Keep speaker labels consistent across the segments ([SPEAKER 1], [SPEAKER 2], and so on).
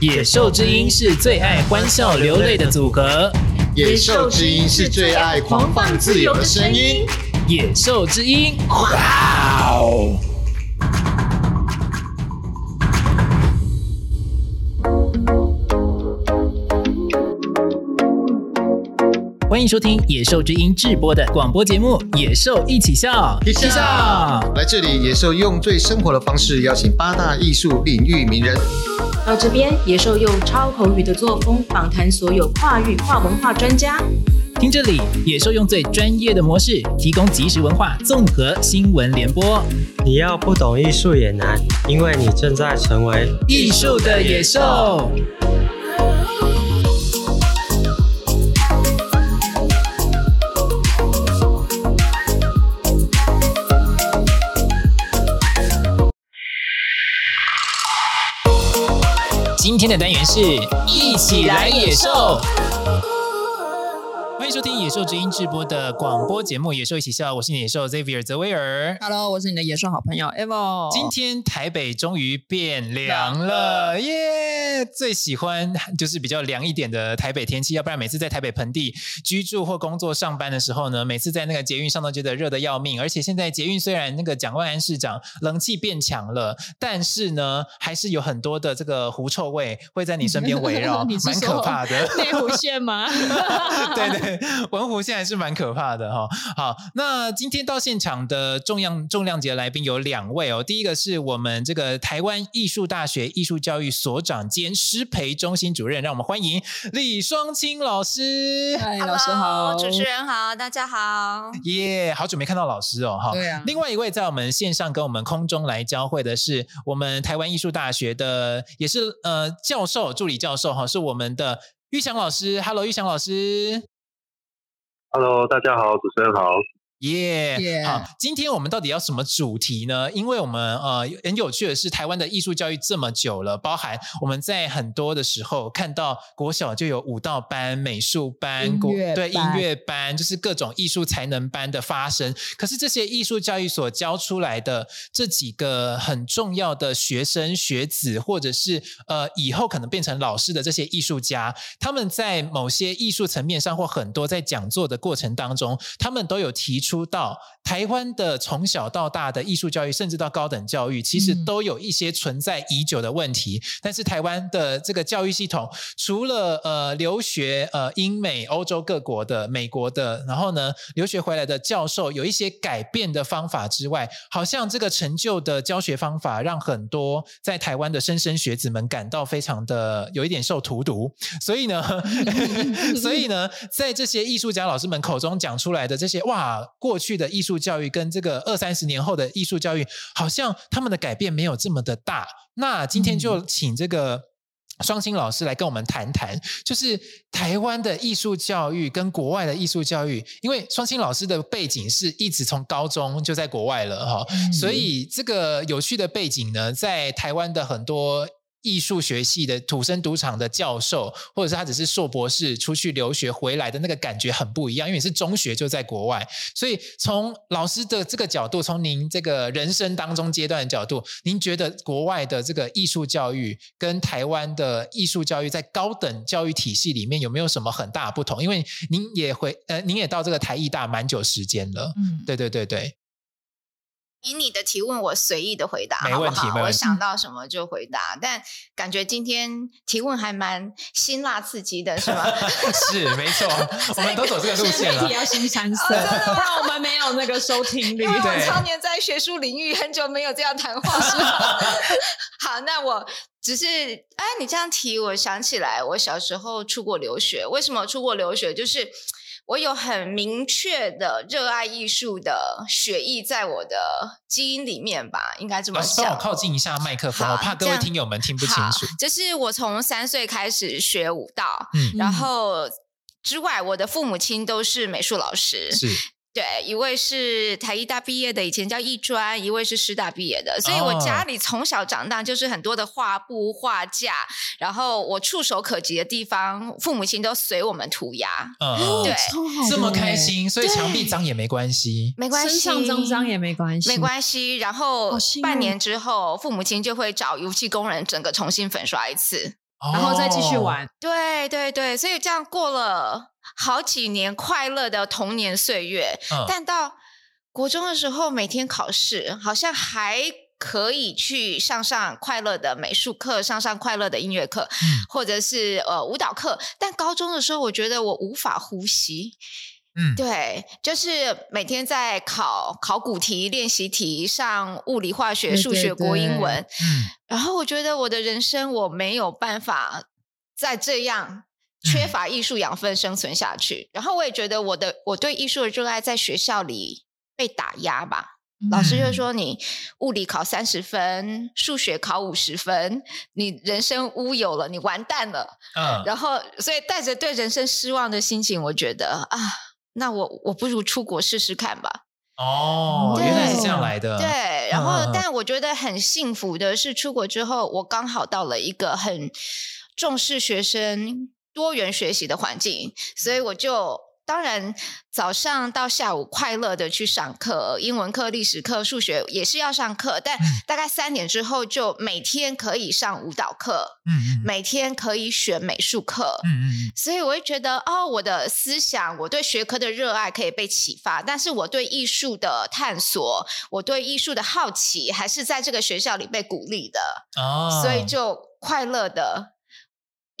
[SPEAKER 1] 野兽之音是最爱欢笑流泪的组合，
[SPEAKER 2] 野兽之音是最爱狂放自由的声音，
[SPEAKER 1] 野兽之音，哇哦！欢迎收听《野兽之音》制播的广播节目《野兽一起笑》，
[SPEAKER 2] 一起笑。来这里，野兽用最生活的方式邀请八大艺术领域名人。
[SPEAKER 3] 到这边，野兽用超口语的作风访谈所有跨域跨文化专家。
[SPEAKER 1] 听这里，野兽用最专业的模式提供即时文化综合新闻联播。
[SPEAKER 4] 你要不懂艺术也难，因为你正在成为
[SPEAKER 1] 艺术的野兽。今天的单元是一起来野兽。收听《野兽之音》直播的广播节目《野兽一起笑》，我是你的野兽 Xavier 泽威尔。
[SPEAKER 5] Hello，我是你的野兽好朋友 Evo。
[SPEAKER 1] 今天台北终于变凉了，耶、yeah!！最喜欢就是比较凉一点的台北天气，要不然每次在台北盆地居住或工作上班的时候呢，每次在那个捷运上都觉得热的要命。而且现在捷运虽然那个蒋万安市长冷气变强了，但是呢，还是有很多的这个狐臭味会在你身边围绕，蛮可怕的。
[SPEAKER 5] 内湖线吗？
[SPEAKER 1] 对 对。文湖现在是蛮可怕的哈。好，那今天到现场的重量重量级的来宾有两位哦。第一个是我们这个台湾艺术大学艺术教育所长兼师培中心主任，让我们欢迎李双清老师。
[SPEAKER 5] 嗨，老师好，
[SPEAKER 6] 主持人好，大家好。
[SPEAKER 1] 耶，yeah, 好久没看到老师哦哈。
[SPEAKER 5] 对啊。
[SPEAKER 1] 另外一位在我们线上跟我们空中来交汇的是我们台湾艺术大学的，也是呃教授助理教授哈，是我们的玉祥老师。Hello，玉祥老师。
[SPEAKER 7] Hello，大家好，主持人好。
[SPEAKER 1] 耶
[SPEAKER 5] Yeah, Yeah.
[SPEAKER 1] 好，今天我们到底要什么主题呢？因为我们呃很有趣的是，台湾的艺术教育这么久了，包含我们在很多的时候看到国小就有舞蹈班、美术班、国对音乐班，就是各种艺术才能班的发生。可是这些艺术教育所教出来的这几个很重要的学生学子，或者是呃以后可能变成老师的这些艺术家，他们在某些艺术层面上或很多在讲座的过程当中，他们都有提出。出到台湾的从小到大的艺术教育，甚至到高等教育，其实都有一些存在已久的问题。嗯、但是台湾的这个教育系统，除了呃留学呃英美欧洲各国的美国的，然后呢留学回来的教授有一些改变的方法之外，好像这个陈旧的教学方法，让很多在台湾的莘莘学子们感到非常的有一点受荼毒。所以呢，所以呢，在这些艺术家老师们口中讲出来的这些哇。过去的艺术教育跟这个二三十年后的艺术教育，好像他们的改变没有这么的大。那今天就请这个双星老师来跟我们谈谈，就是台湾的艺术教育跟国外的艺术教育。因为双星老师的背景是一直从高中就在国外了哈，所以这个有趣的背景呢，在台湾的很多。艺术学系的土生土长的教授，或者是他只是硕博士出去留学回来的那个感觉很不一样，因为你是中学就在国外，所以从老师的这个角度，从您这个人生当中阶段的角度，您觉得国外的这个艺术教育跟台湾的艺术教育在高等教育体系里面有没有什么很大的不同？因为您也回呃，您也到这个台艺大蛮久时间了，嗯，对对对对。
[SPEAKER 6] 以你的提问，我随意的回答，
[SPEAKER 1] 没问题，
[SPEAKER 6] 好不好？我想到什么就回答，但感觉今天提问还蛮辛辣刺激的，是吗？
[SPEAKER 1] 是，没错，我们都走这个路线了。
[SPEAKER 5] 题要新三 色，不然 我们没有那个收听率。
[SPEAKER 6] 因为我常年在学术领域，很久没有这样谈话，是吗？好，那我只是，哎，你这样提，我想起来，我小时候出国留学。为什么出国留学？就是。我有很明确的热爱艺术的血液在我的基因里面吧，应该这么说。
[SPEAKER 1] 帮我靠近一下麦克风，好我怕各位听友们听不清楚。
[SPEAKER 6] 就是我从三岁开始学舞蹈，嗯，然后之外，我的父母亲都是美术老师，
[SPEAKER 1] 是。
[SPEAKER 6] 对，一位是台艺大毕业的，以前叫艺专；一位是师大毕业的，所以我家里从小长大就是很多的画布、画架，然后我触手可及的地方，父母亲都随我们涂鸦。嗯，对，
[SPEAKER 1] 这么开心，所以墙壁脏也没关系，
[SPEAKER 6] 没关系，
[SPEAKER 5] 身上脏脏也没关系，
[SPEAKER 6] 没关系。然后半年之后，父母亲就会找油漆工人整个重新粉刷一次。
[SPEAKER 1] 哦
[SPEAKER 5] 然后再继续玩。
[SPEAKER 6] 对对对，所以这样过了好几年快乐的童年岁月，
[SPEAKER 1] 嗯
[SPEAKER 6] 但到国中的时候，每天考试，好像还可以去上上快乐的美术课，上上快乐的音乐课，
[SPEAKER 1] 嗯
[SPEAKER 6] 或者是呃舞蹈课。但高中的时候，我觉得我无法呼吸。
[SPEAKER 1] 嗯，
[SPEAKER 6] 对，就是每天在考考古题、练习题，上物理、化学、
[SPEAKER 5] 对
[SPEAKER 6] 数学、
[SPEAKER 5] 对
[SPEAKER 6] 国英文。
[SPEAKER 1] 嗯
[SPEAKER 6] 然后我觉得我的人生我没有办法再这样缺乏艺术养分生存下去。然后我也觉得我的我对艺术的热爱在学校里被打压吧。老师就说你物理考三十分，数学考五十分，你人生乌有了，你完蛋了。
[SPEAKER 1] 嗯，
[SPEAKER 6] 然后所以带着对人生失望的心情，我觉得啊，那我我不如出国试试看吧。
[SPEAKER 1] 哦，
[SPEAKER 6] 对
[SPEAKER 1] 原来是这样来的。
[SPEAKER 6] 对，然后、但我觉得很幸福的是，出国之后，我刚好到了一个很重视学生多元学习的环境，所以我就当然早上到下午快乐的去上课，英文课、历史课、数学也是要上课，但
[SPEAKER 1] 嗯。
[SPEAKER 6] 大概三点之后就每天可以上舞蹈课，
[SPEAKER 1] 嗯嗯
[SPEAKER 6] 每天可以选美术课，
[SPEAKER 1] 嗯嗯嗯。
[SPEAKER 6] 所以我会觉得，哦，我的思想，我对学科的热爱可以被启发，但是我对艺术的探索，我对艺术的好奇，还是在这个学校里被鼓励的，
[SPEAKER 1] 哦，
[SPEAKER 6] 所以就快乐的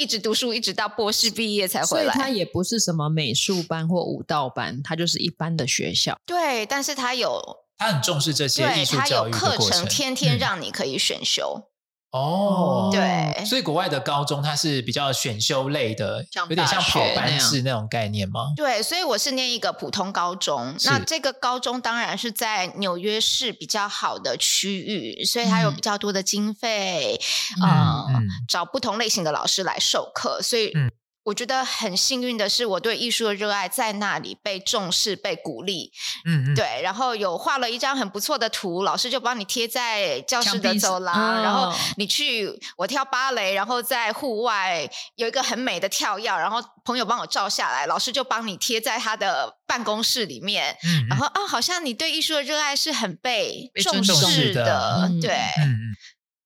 [SPEAKER 6] 一直读书，一直到博士毕业才
[SPEAKER 5] 所以它
[SPEAKER 6] 回来。
[SPEAKER 5] 也不是什么美术班或舞蹈班，他就是一般的学校。
[SPEAKER 6] 对，但是他有，
[SPEAKER 1] 他很重视这些
[SPEAKER 6] 对
[SPEAKER 1] 艺术
[SPEAKER 6] 他有
[SPEAKER 1] 教育的
[SPEAKER 6] 课程，
[SPEAKER 1] 过程，
[SPEAKER 6] 天天
[SPEAKER 1] 嗯
[SPEAKER 6] 让你可以选修。
[SPEAKER 1] 哦，
[SPEAKER 6] 对
[SPEAKER 1] 所以国外的高中它是比较选修类的，
[SPEAKER 5] 像
[SPEAKER 1] 有点像跑班式那种概念吗？
[SPEAKER 6] 对，所以我是念一个普通高中。那这个高中当然是在纽约市比较好的区域，所以它有
[SPEAKER 1] 嗯
[SPEAKER 6] 比较多的经费，
[SPEAKER 5] 嗯
[SPEAKER 6] 呃
[SPEAKER 1] 嗯
[SPEAKER 6] 找不同类型的老师来授课。所以
[SPEAKER 1] 嗯
[SPEAKER 6] 我觉得很幸运的是，我对艺术的热爱在那里被重视、被鼓励。
[SPEAKER 1] 嗯嗯，
[SPEAKER 6] 对，然后有画了一张很不错的图，老师就帮你贴在教室的走廊，
[SPEAKER 5] 哦
[SPEAKER 6] 然后你去我跳芭蕾，然后在户外有一个很美的跳跃，然后朋友帮我照下来，老师就帮你贴在他的办公室里面，
[SPEAKER 1] 嗯，嗯
[SPEAKER 6] 然后啊，好像你对艺术的热爱是很被
[SPEAKER 5] 被
[SPEAKER 6] 重视
[SPEAKER 1] 的
[SPEAKER 5] 嗯
[SPEAKER 6] 对。
[SPEAKER 1] 嗯嗯。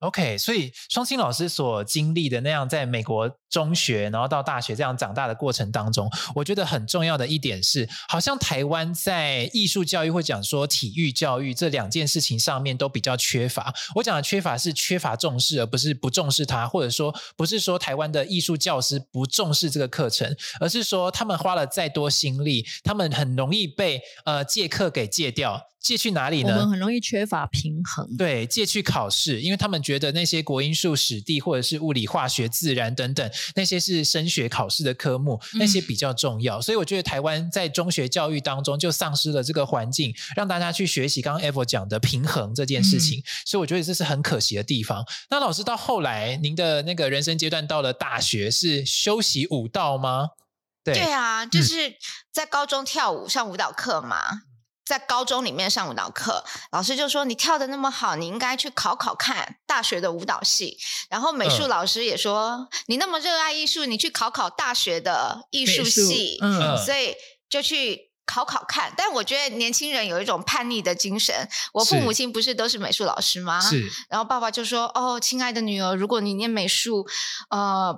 [SPEAKER 1] OK，所以双清老师所经历的那样在美国中学，然后到大学这样长大的过程当中，我觉得很重要的一点是，好像台湾在艺术教育或讲说体育教育这两件事情上面都比较缺乏。我讲的缺乏是缺乏重视，而不是不重视它，或者说不是说台湾的艺术教师不重视这个课程，而是说他们花了再多心力，他们很容易被呃借课给借掉。借去哪里呢？
[SPEAKER 5] 我们很容易缺乏平衡。
[SPEAKER 1] 对，借去考试，因为他们觉得那些国英数史地或者是物理、化学、自然等等那些是升学考试的科目，那些比较重要。所以我觉得台湾在中学教育当中就丧失了这个环境，让大家去学习刚刚 Evo 讲的平衡这件事情。所以我觉得这是很可惜的地方。那老师到后来，您的那个人生阶段到了大学，是修习舞蹈吗？对，
[SPEAKER 6] 对啊，就是在高中跳舞上舞蹈课嘛，在高中里面上舞蹈课，老师就说你跳的那么好，你应该去考考看大学的舞蹈系。然后美术
[SPEAKER 1] 嗯
[SPEAKER 6] 老师也说、你那么热爱艺术，你去考考大学的艺术系。
[SPEAKER 5] 嗯
[SPEAKER 1] 嗯
[SPEAKER 6] 所以就去。考考看，但我觉得年轻人有一种叛逆的精神。我父母亲不是都是美术老师吗？
[SPEAKER 1] 是
[SPEAKER 6] 然后爸爸就说：“哦，亲爱的女儿，如果你念美术，呃，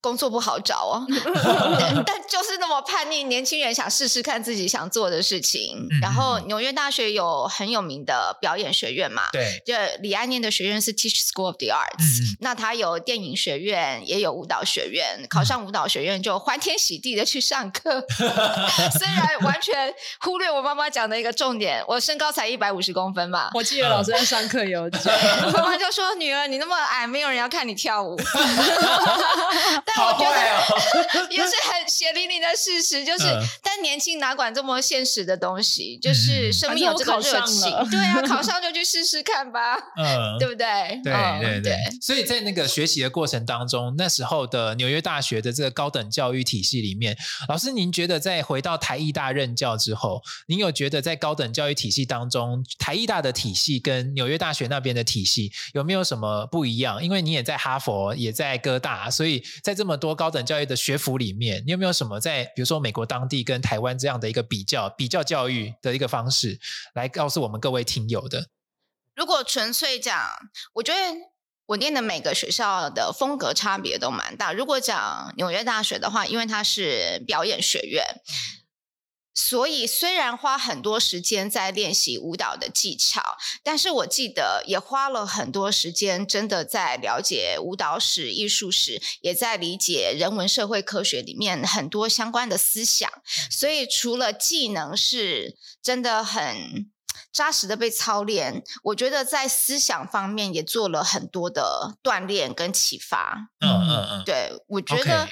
[SPEAKER 6] 工作不好找哦。但就是那么叛逆，年轻人想试试看自己想做的事情。
[SPEAKER 1] 嗯
[SPEAKER 6] 然后纽约大学有很有名的表演学院嘛，
[SPEAKER 1] 对，
[SPEAKER 6] 就李安念的学院是 Teach School of the Arts，、那他有电影学院，也有舞蹈学院。考上舞蹈学院就欢天喜地的去上课，虽然完全忽略我妈妈讲的一个重点，我身高才一百五十公分嘛。
[SPEAKER 5] 我记得老师在上课有讲，
[SPEAKER 6] 我妈妈就说：“女儿，你那么矮，没有人要看你跳舞。”但我
[SPEAKER 1] 觉
[SPEAKER 6] 得
[SPEAKER 1] 哦
[SPEAKER 6] 也是很血淋淋的事实，就是，
[SPEAKER 1] 嗯
[SPEAKER 6] 但年轻哪管这么现实的东西？就是生命有这
[SPEAKER 5] 个热
[SPEAKER 6] 情
[SPEAKER 5] 我考上了，
[SPEAKER 6] 对啊，考上就去试试看吧，
[SPEAKER 1] 嗯，
[SPEAKER 6] 对不对？
[SPEAKER 1] 对
[SPEAKER 6] 嗯
[SPEAKER 1] 对对，所以在那个学习的过程当中，那时候的纽约大学的这个高等教育体系里面，老师您觉得在回到台艺大任教之后，您有觉得在高等教育体系当中，台艺大的体系跟纽约大学那边的体系有没有什么不一样？因为你也在哈佛，也在哥大，所以在这么多高等教育的学府里面，你有没有什么在比如说美国当地跟台湾这样的一个比较比较教育的一个方式，来告诉我们各位听友的？
[SPEAKER 6] 如果纯粹讲，我觉得我念的每个学校的风格差别都蛮大。如果讲纽约大学的话，因为它是表演学院。所以，虽然花很多时间在练习舞蹈的技巧，但是我记得也花了很多时间，真的在了解舞蹈史、艺术史，也在理解人文社会科学里面很多相关的思想。所以，除了技能是真的很扎实的被操练，我觉得在思想方面也做了很多的锻炼跟启发。
[SPEAKER 1] 嗯嗯嗯，
[SPEAKER 6] 对，我觉得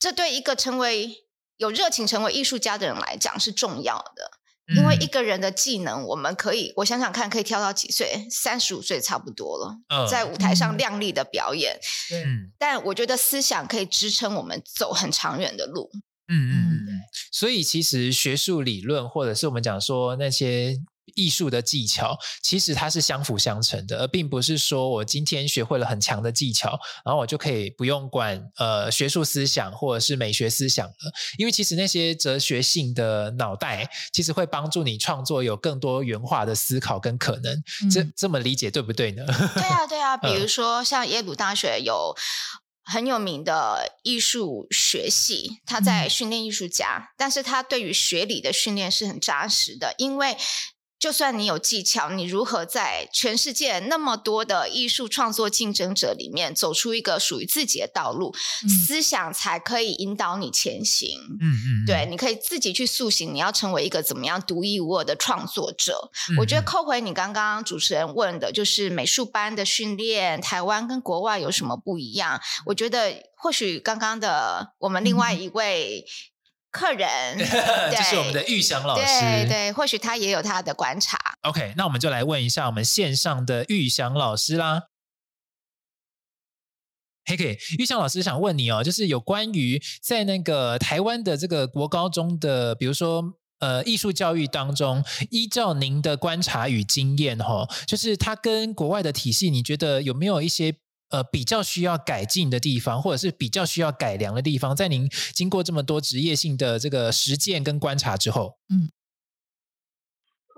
[SPEAKER 6] 这对一个成为有热情成为艺术家的人来讲是重要的，因为一个人的技能，我们可以，我想想看，可以跳到几岁？三十五岁差不多了，嗯、在舞台上亮丽的表演。嗯，但我觉得思想可以支撑我们走很长远的路。
[SPEAKER 1] 嗯嗯嗯，所以其实学术理论，或者是我们讲说那些。艺术的技巧其实它是相辅相成的，而并不是说我今天学会了很强的技巧，然后我就可以不用管呃学术思想或者是美学思想了。因为其实那些哲学性的脑袋，其实会帮助你创作有更多元化的思考跟可能。嗯、这这么理解对不对呢？
[SPEAKER 6] 对啊，对啊。比如说像耶鲁大学有很有名的艺术学系，他在训练艺术家，嗯、但是他对于学理的训练是很扎实的，因为。就算你有技巧，你如何在全世界那么多的艺术创作竞争者里面走出一个属于自己的道路，嗯、思想才可以引导你前行。嗯嗯，对，你可以自己去塑形，你要成为一个怎么样独一无二的创作者。嗯、我觉得扣回你刚刚主持人问的，就是美术班的训练，台湾跟国外有什么不一样？我觉得或许刚刚的我们另外一位、嗯。客人，
[SPEAKER 1] 这是我们的玉祥老师，
[SPEAKER 6] 对对，或许他也有他的观察。
[SPEAKER 1] OK，那我们就来问一下我们线上的玉祥老师啦。OK，玉祥老师想问你哦，就是有关于在那个台湾的这个国高中的，比如说呃艺术教育当中，依照您的观察与经验哈、哦，就是它跟国外的体系，你觉得有没有一些？呃，比较需要改进的地方，或者是比较需要改良的地方，在您经过这么多职业性的这个实践跟观察之后，嗯，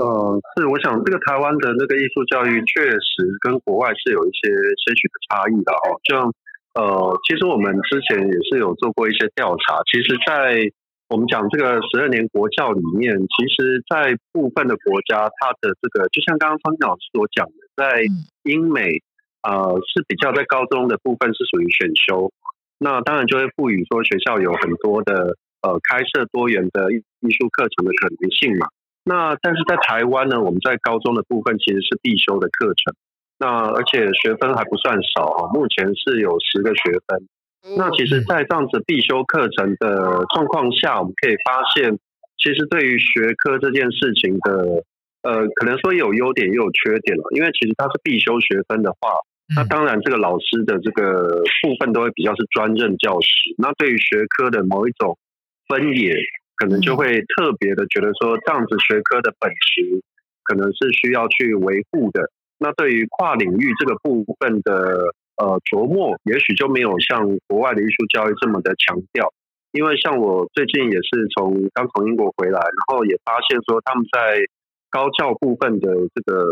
[SPEAKER 7] 呃，是，我想这个台湾的那个艺术教育确实跟国外是有一些些许的差异的哦。就像呃，其实我们之前也是有做过一些调查，其实，在我们讲这个十二年国教里面，其实，在部分的国家，它的这个就像刚刚方老师所讲的，在英美。呃，是比较在高中的部分是属于选修，那当然就会赋予说学校有很多的呃开设多元的艺艺术课程的可能性嘛。那但是在台湾呢，我们在高中的部分其实是必修的课程，那而且学分还不算少啊，目前是有十个学分。那其实，在这样子必修课程的状况下，我们可以发现，其实对于学科这件事情的。呃，可能说有优点也有缺点了，因为其实它是必修学分的话，那当然这个老师的这个部分都会比较是专任教师。那对于学科的某一种分野，可能就会特别的觉得说，这样子学科的本质可能是需要去维护的。那对于跨领域这个部分的呃琢磨，也许就没有像国外的艺术教育这么的强调。因为像我最近也是从刚从英国回来，然后也发现说他们在高教部分的这个，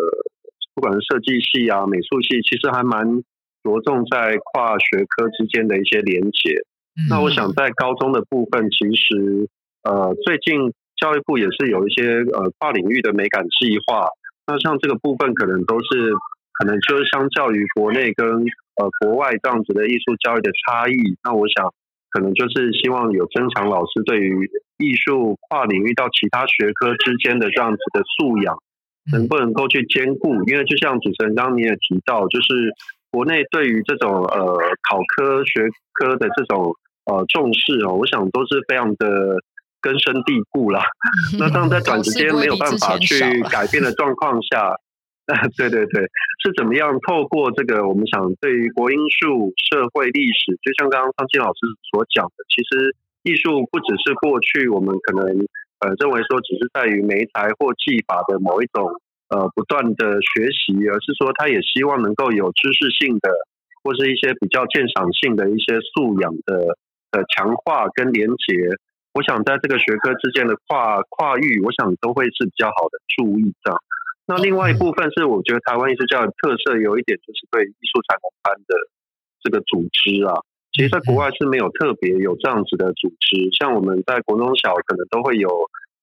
[SPEAKER 7] 不管是设计系啊、美术系，其实还蛮着重在跨学科之间的一些连结。嗯、那我想在高中的部分，其实呃，最近教育部也是有一些呃跨领域的美感计划。那像这个部分，可能都是可能就是相较于国内跟呃国外这样子的艺术教育的差异。那我想。可能就是希望有增强老师对于艺术跨领域到其他学科之间的这样子的素养，能不能够去兼顾？因为就像主持人刚刚你也提到，就是国内对于这种呃考科学科的这种呃重视哦，我想都是非常的根深蒂固啦。那当在短时间没有办法去改变的状况下。对对对，是怎么样透过这个？我们想对于国英数、社会、历史，就像刚刚方清老师所讲的，其实艺术不只是过去我们可能呃认为说只是在于媒材或技法的某一种呃不断的学习，而是说他也希望能够有知识性的或是一些比较鉴赏性的一些素养的呃强化跟连结。我想在这个学科之间的跨跨域，我想都会是比较好的注意这样。那另外一部分是，我觉得台湾艺术教育特色有一点，就是对艺术才能班的这个组织啊，其实在国外是没有特别有这样子的组织。像我们在国中小可能都会有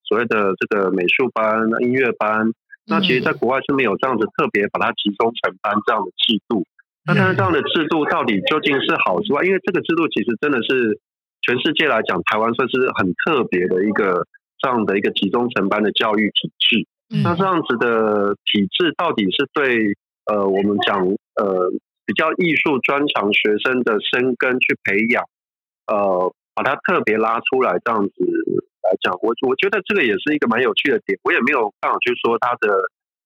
[SPEAKER 7] 所谓的这个美术班、音乐班，那其实在国外是没有这样子特别把它集中成班这样的制度。那但是这样的制度到底究竟是好是坏？因为这个制度其实真的是全世界来讲，台湾算是很特别的一个这样的一个集中成班的教育体制。那这样子的体制到底是对呃我们讲呃比较艺术专长学生的生根去培养，呃把它特别拉出来这样子来讲，我我觉得这个也是一个蛮有趣的点。我也没有办法去说它的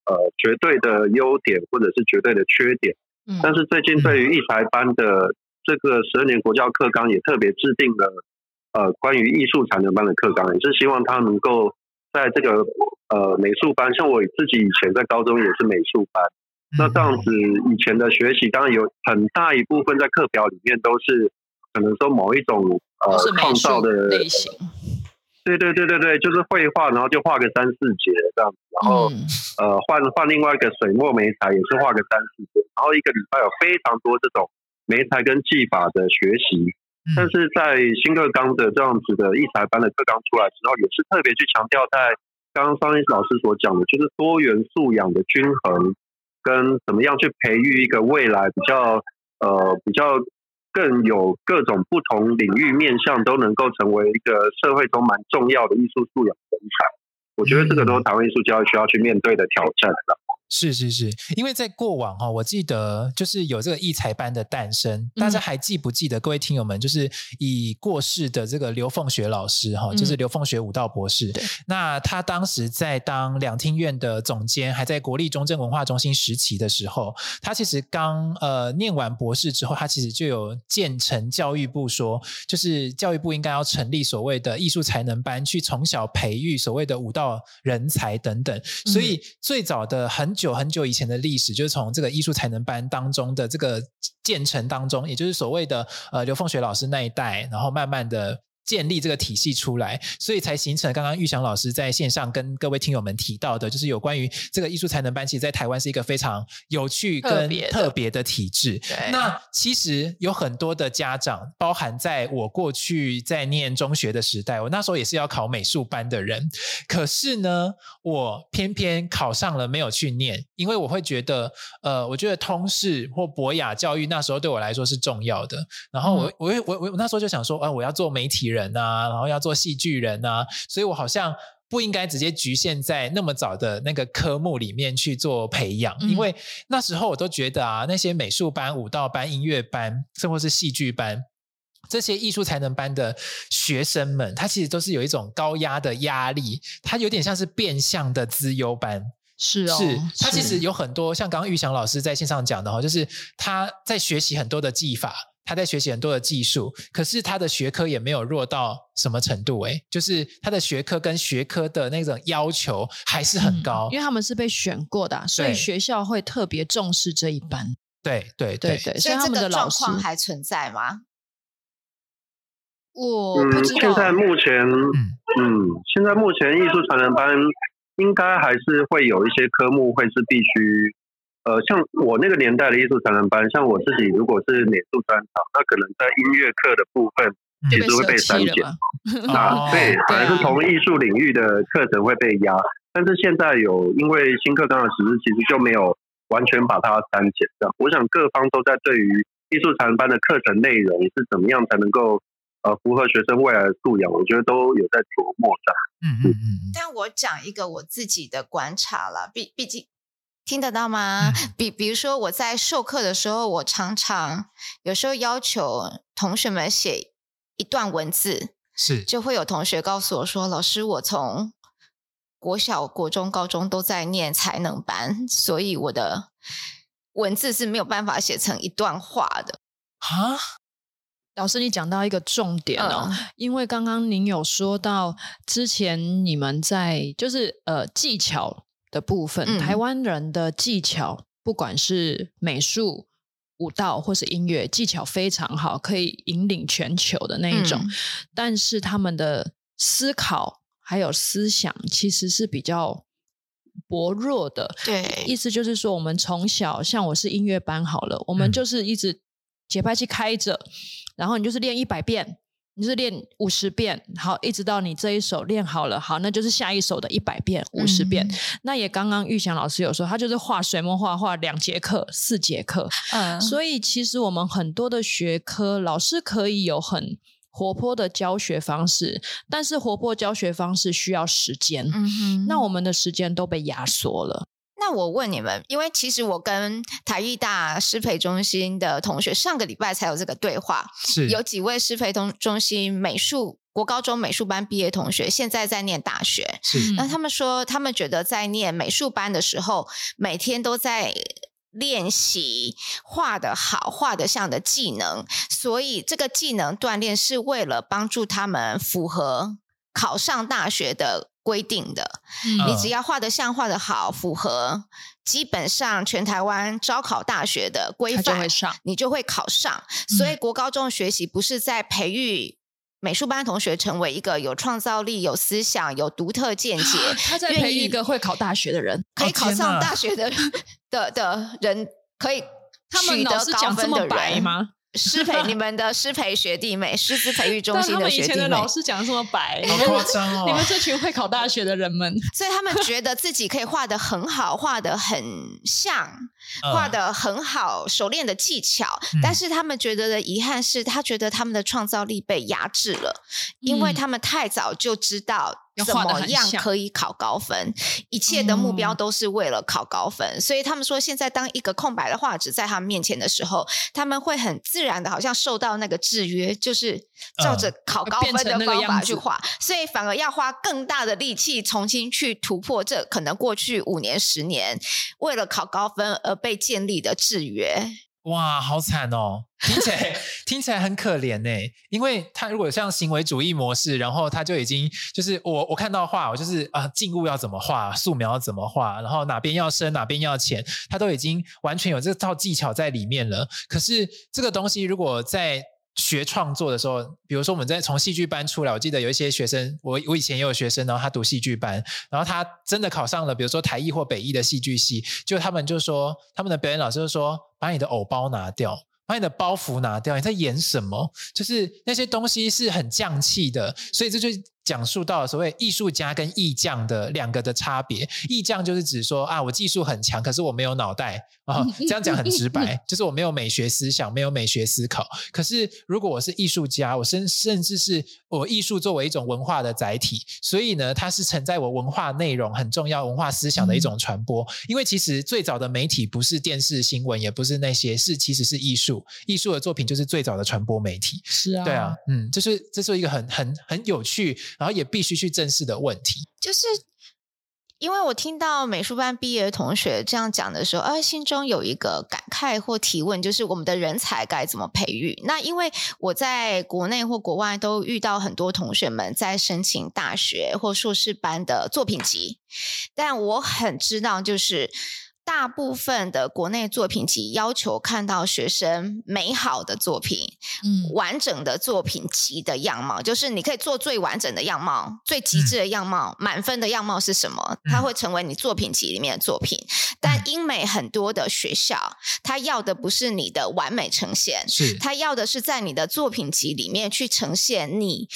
[SPEAKER 7] 呃绝对的优点或者是绝对的缺点。但是最近对于艺才班的这个十二年国教课纲也特别制定了呃关于艺术才能班的课纲，也是希望它能够。在这个呃美术班，像我自己以前在高中也是美术班，那这样子以前的学习，当然有很大一部分在课表里面都是可能说某一种呃创造的类型，对对对对对，就是绘画，然后就画个三四节这样子，然后、嗯、呃换换另外一个水墨梅材也是画个三四节，然后一个礼拜有非常多这种梅材跟技法的学习。但是在新课纲的这样子的艺才班的课纲出来之后，也是特别去强调，在刚刚方医师老师所讲的，就是多元素养的均衡，跟怎么样去培育一个未来比较呃比较更有各种不同领域面向都能够成为一个社会中蛮重要的艺术素养人才。我觉得这个都是台湾艺术教育需要去面对的挑战了。
[SPEAKER 1] 是是是，因为在过往哈，我记得就是有这个艺才班的诞生，大家还记不记得？各位听友们，就是已过世的这个刘凤学老师哈，就是刘凤学武道博士。嗯、那他当时在当两厅院的总监，还在国立中正文化中心时期的时候，他其实刚呃念完博士之后，他其实就有建成教育部说，就是教育部应该要成立所谓的艺术才能班，去从小培育所谓的武道人才等等。所以最早的很。久很久以前的历史，就是从这个艺术才能班当中的这个建成当中，也就是所谓的呃刘凤学老师那一代，然后慢慢的。建立这个体系出来，所以才形成刚刚玉祥老师在线上跟各位听友们提到的，就是有关于这个艺术才能班，其实在台湾是一个非常有趣跟特别的体制。那其实有很多的家长，包含在我过去在念中学的时代，我那时候也是要考美术班的人，可是呢，我偏偏考上了没有去念，因为我会觉得，呃，我觉得通识或博雅教育那时候对我来说是重要的。然后我、嗯、我我我那时候就想说，啊、呃，我要做媒体人。人啊，然后要做戏剧人啊，所以我好像不应该直接局限在那么早的那个科目里面去做培养，嗯、因为那时候我都觉得啊，那些美术班、舞蹈班、音乐班，甚或是戏剧班，这些艺术才能班的学生们，他其实都是有一种高压的压力，他有点像是变相的资优班，
[SPEAKER 5] 是哦，
[SPEAKER 1] 是他其实有很多像刚刚玉祥老师在线上讲的哈，就是他在学习很多的技法。他在学习很多的技术，可是他的学科也没有弱到什么程度，诶，就是他的学科跟学科的那种要求还是很高，
[SPEAKER 5] 嗯、因为他们是被选过的、啊，所以学校会特别重视这一班。
[SPEAKER 1] 对对对对，
[SPEAKER 6] 所以他们的状况还存在吗？
[SPEAKER 5] 我不知道。
[SPEAKER 7] 嗯，现在目前，嗯，现在目前艺术才能班应该还是会有一些科目会是必须。呃，像我那个年代的艺术才能班，像我自己如果是美术专长，那可能在音乐课的部分其实会被删减。啊，对，反而是从艺术领域的课程会被压。但是现在有因为新课纲的实施，其实就没有完全把它删减。这样，我想各方都在对于艺术才能班的课程内容是怎么样才能够呃符合学生未来的素养，我觉得都有在琢磨着。
[SPEAKER 6] 嗯嗯嗯。但我讲一个我自己的观察了，毕毕竟。听得到吗？比比如说我在授课的时候，我常常有时候要求同学们写一段文字，
[SPEAKER 1] 是
[SPEAKER 6] 就会有同学告诉我说：“老师，我从国小、国中、高中都在念才能班，所以我的文字是没有办法写成一段话的。”
[SPEAKER 1] 啊，
[SPEAKER 5] 老师，你讲到一个重点哦，嗯、因为刚刚您有说到之前你们在就是呃技巧。的部分，嗯、台湾人的技巧，不管是美术、舞蹈或是音乐，技巧非常好，可以引领全球的那一种。嗯、但是他们的思考还有思想，其实是比较薄弱的。
[SPEAKER 6] 对，
[SPEAKER 5] 意思就是说，我们从小像我是音乐班好了，我们就是一直节拍器开着，嗯、然后你就是练一百遍。你是练五十遍，好，一直到你这一首练好了，好，那就是下一首的一百遍，五十遍。嗯、那也刚刚玉祥老师有说，他就是画水墨画画两节课，四节课。嗯，所以其实我们很多的学科，老师可以有很活泼的教学方式，但是活泼教学方式需要时间。嗯哼，那我们的时间都被压缩了。
[SPEAKER 6] 那我问你们，因为其实我跟台艺大师培中心的同学上个礼拜才有这个对话，
[SPEAKER 1] 是
[SPEAKER 6] 有几位师培中中心美术国高中美术班毕业同学，现在在念大学。
[SPEAKER 1] 是，
[SPEAKER 6] 那他们说，他们觉得在念美术班的时候，每天都在练习画的好、画的像的技能，所以这个技能锻炼是为了帮助他们符合考上大学的。规定的，嗯、你只要画的像、画的好，符合基本上全台湾招考大学的规范，你就会考上。所以国高中学习不是在培育美术班同学成为一个有创造力、有思想、有独特见解，
[SPEAKER 5] 他在培育一个会考大学的人，
[SPEAKER 6] 可以考上大学的、哦、的的人，可以取得高分的人。吗？师培 你们的师培学弟妹，师资培育中心的学弟妹，
[SPEAKER 5] 以前的老师讲的这么白，
[SPEAKER 1] 好夸张哦！
[SPEAKER 5] 你们这群会考大学的人们，
[SPEAKER 6] 所以他们觉得自己可以画的很好，画的很像，画的很好，熟练的技巧。嗯、但是他们觉得的遗憾是，他觉得他们的创造力被压制了，嗯、因为他们太早就知道。怎么样可以考高分？一切的目标都是为了考高分，嗯、所以他们说，现在当一个空白的画纸在他们面前的时候，他们会很自然的，好像受到那个制约，就是照着考高分的方法去画，所以反而要花更大的力气重新去突破这可能过去五年、十年为了考高分而被建立的制约。
[SPEAKER 1] 哇，好惨哦！听起来 听起来很可怜呢，因为他如果像行为主义模式，然后他就已经就是我我看到画，我就是啊，静物要怎么画，素描要怎么画，然后哪边要深，哪边要浅，他都已经完全有这套技巧在里面了。可是这个东西如果在学创作的时候，比如说我们在从戏剧班出来，我记得有一些学生，我我以前也有学生，然后他读戏剧班，然后他真的考上了，比如说台艺或北艺的戏剧系，就他们就说，他们的表演老师就说，把你的偶包拿掉，把你的包袱拿掉，你在演什么？就是那些东西是很匠气的，所以这就。讲述到所谓艺术家跟艺匠的两个的差别，艺匠就是指说啊，我技术很强，可是我没有脑袋啊，这样讲很直白，就是我没有美学思想，没有美学思考。可是如果我是艺术家，我甚甚至是我艺术作为一种文化的载体，所以呢，它是承载我文化内容很重要文化思想的一种传播。因为其实最早的媒体不是电视新闻，也不是那些，是其实是艺术，艺术的作品就是最早的传播媒体。
[SPEAKER 5] 是啊，
[SPEAKER 1] 对啊，嗯，这是这是一个很很很有趣。然后也必须去正视的问题，
[SPEAKER 6] 就是因为我听到美术班毕业的同学这样讲的时候，啊，心中有一个感慨或提问，就是我们的人才该怎么培育？那因为我在国内或国外都遇到很多同学们在申请大学或硕士班的作品集，但我很知道就是。大部分的国内作品集要求看到学生美好的作品，嗯，完整的作品集的样貌，就是你可以做最完整的样貌、最极致的样貌、嗯、满分的样貌是什么？它会成为你作品集里面的作品。嗯、但英美很多的学校，他要的不是你的完美呈现，是他要的是在你的作品集里面去呈现你。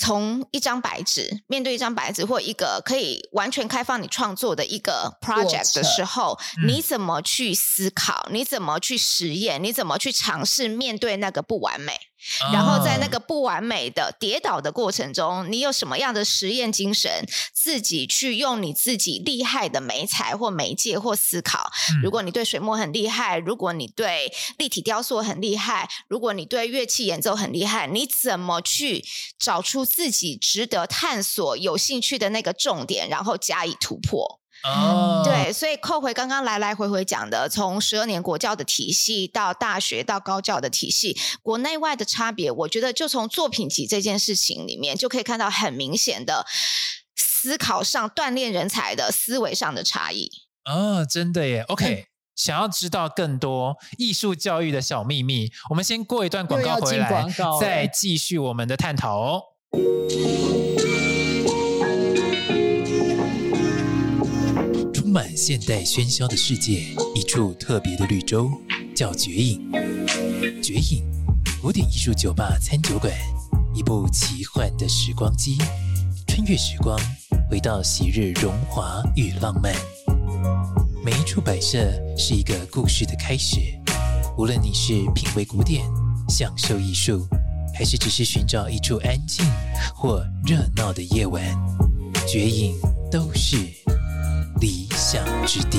[SPEAKER 6] 从一张白纸面对一张白纸，或一个可以完全开放你创作的一个 project 的时候，嗯、你怎么去思考？你怎么去实验？你怎么去尝试面对那个不完美？然后在那个不完美的跌倒的过程中，你有什么样的实验精神？自己去用你自己厉害的媒材或媒介或思考。如果你对水墨很厉害，如果你对立体雕塑很厉害，如果你对乐器演奏很厉害，你怎么去找出自己值得探索、有兴趣的那个重点，然后加以突破？哦，对，所以扣回刚刚来来回回讲的，从十二年国教的体系到大学到高教的体系，国内外的差别，我觉得就从作品集这件事情里面就可以看到很明显的思考上锻炼人才的思维上的差异。
[SPEAKER 1] 哦，真的耶。OK，嗯，想要知道更多艺术教育的小秘密，我们先过一段广告回来，再继续我们的探讨哦。现代喧嚣的世界，一处特别的绿洲，叫绝影。绝影，古典艺术酒吧餐酒馆，一部奇幻的时光机，穿越时光，回到昔日荣华与浪漫。每一处摆设是一个故事的开始。无论你是品味古典、享受艺术，还是只是寻找一处安静或热闹的夜晚，绝影都是理想之地。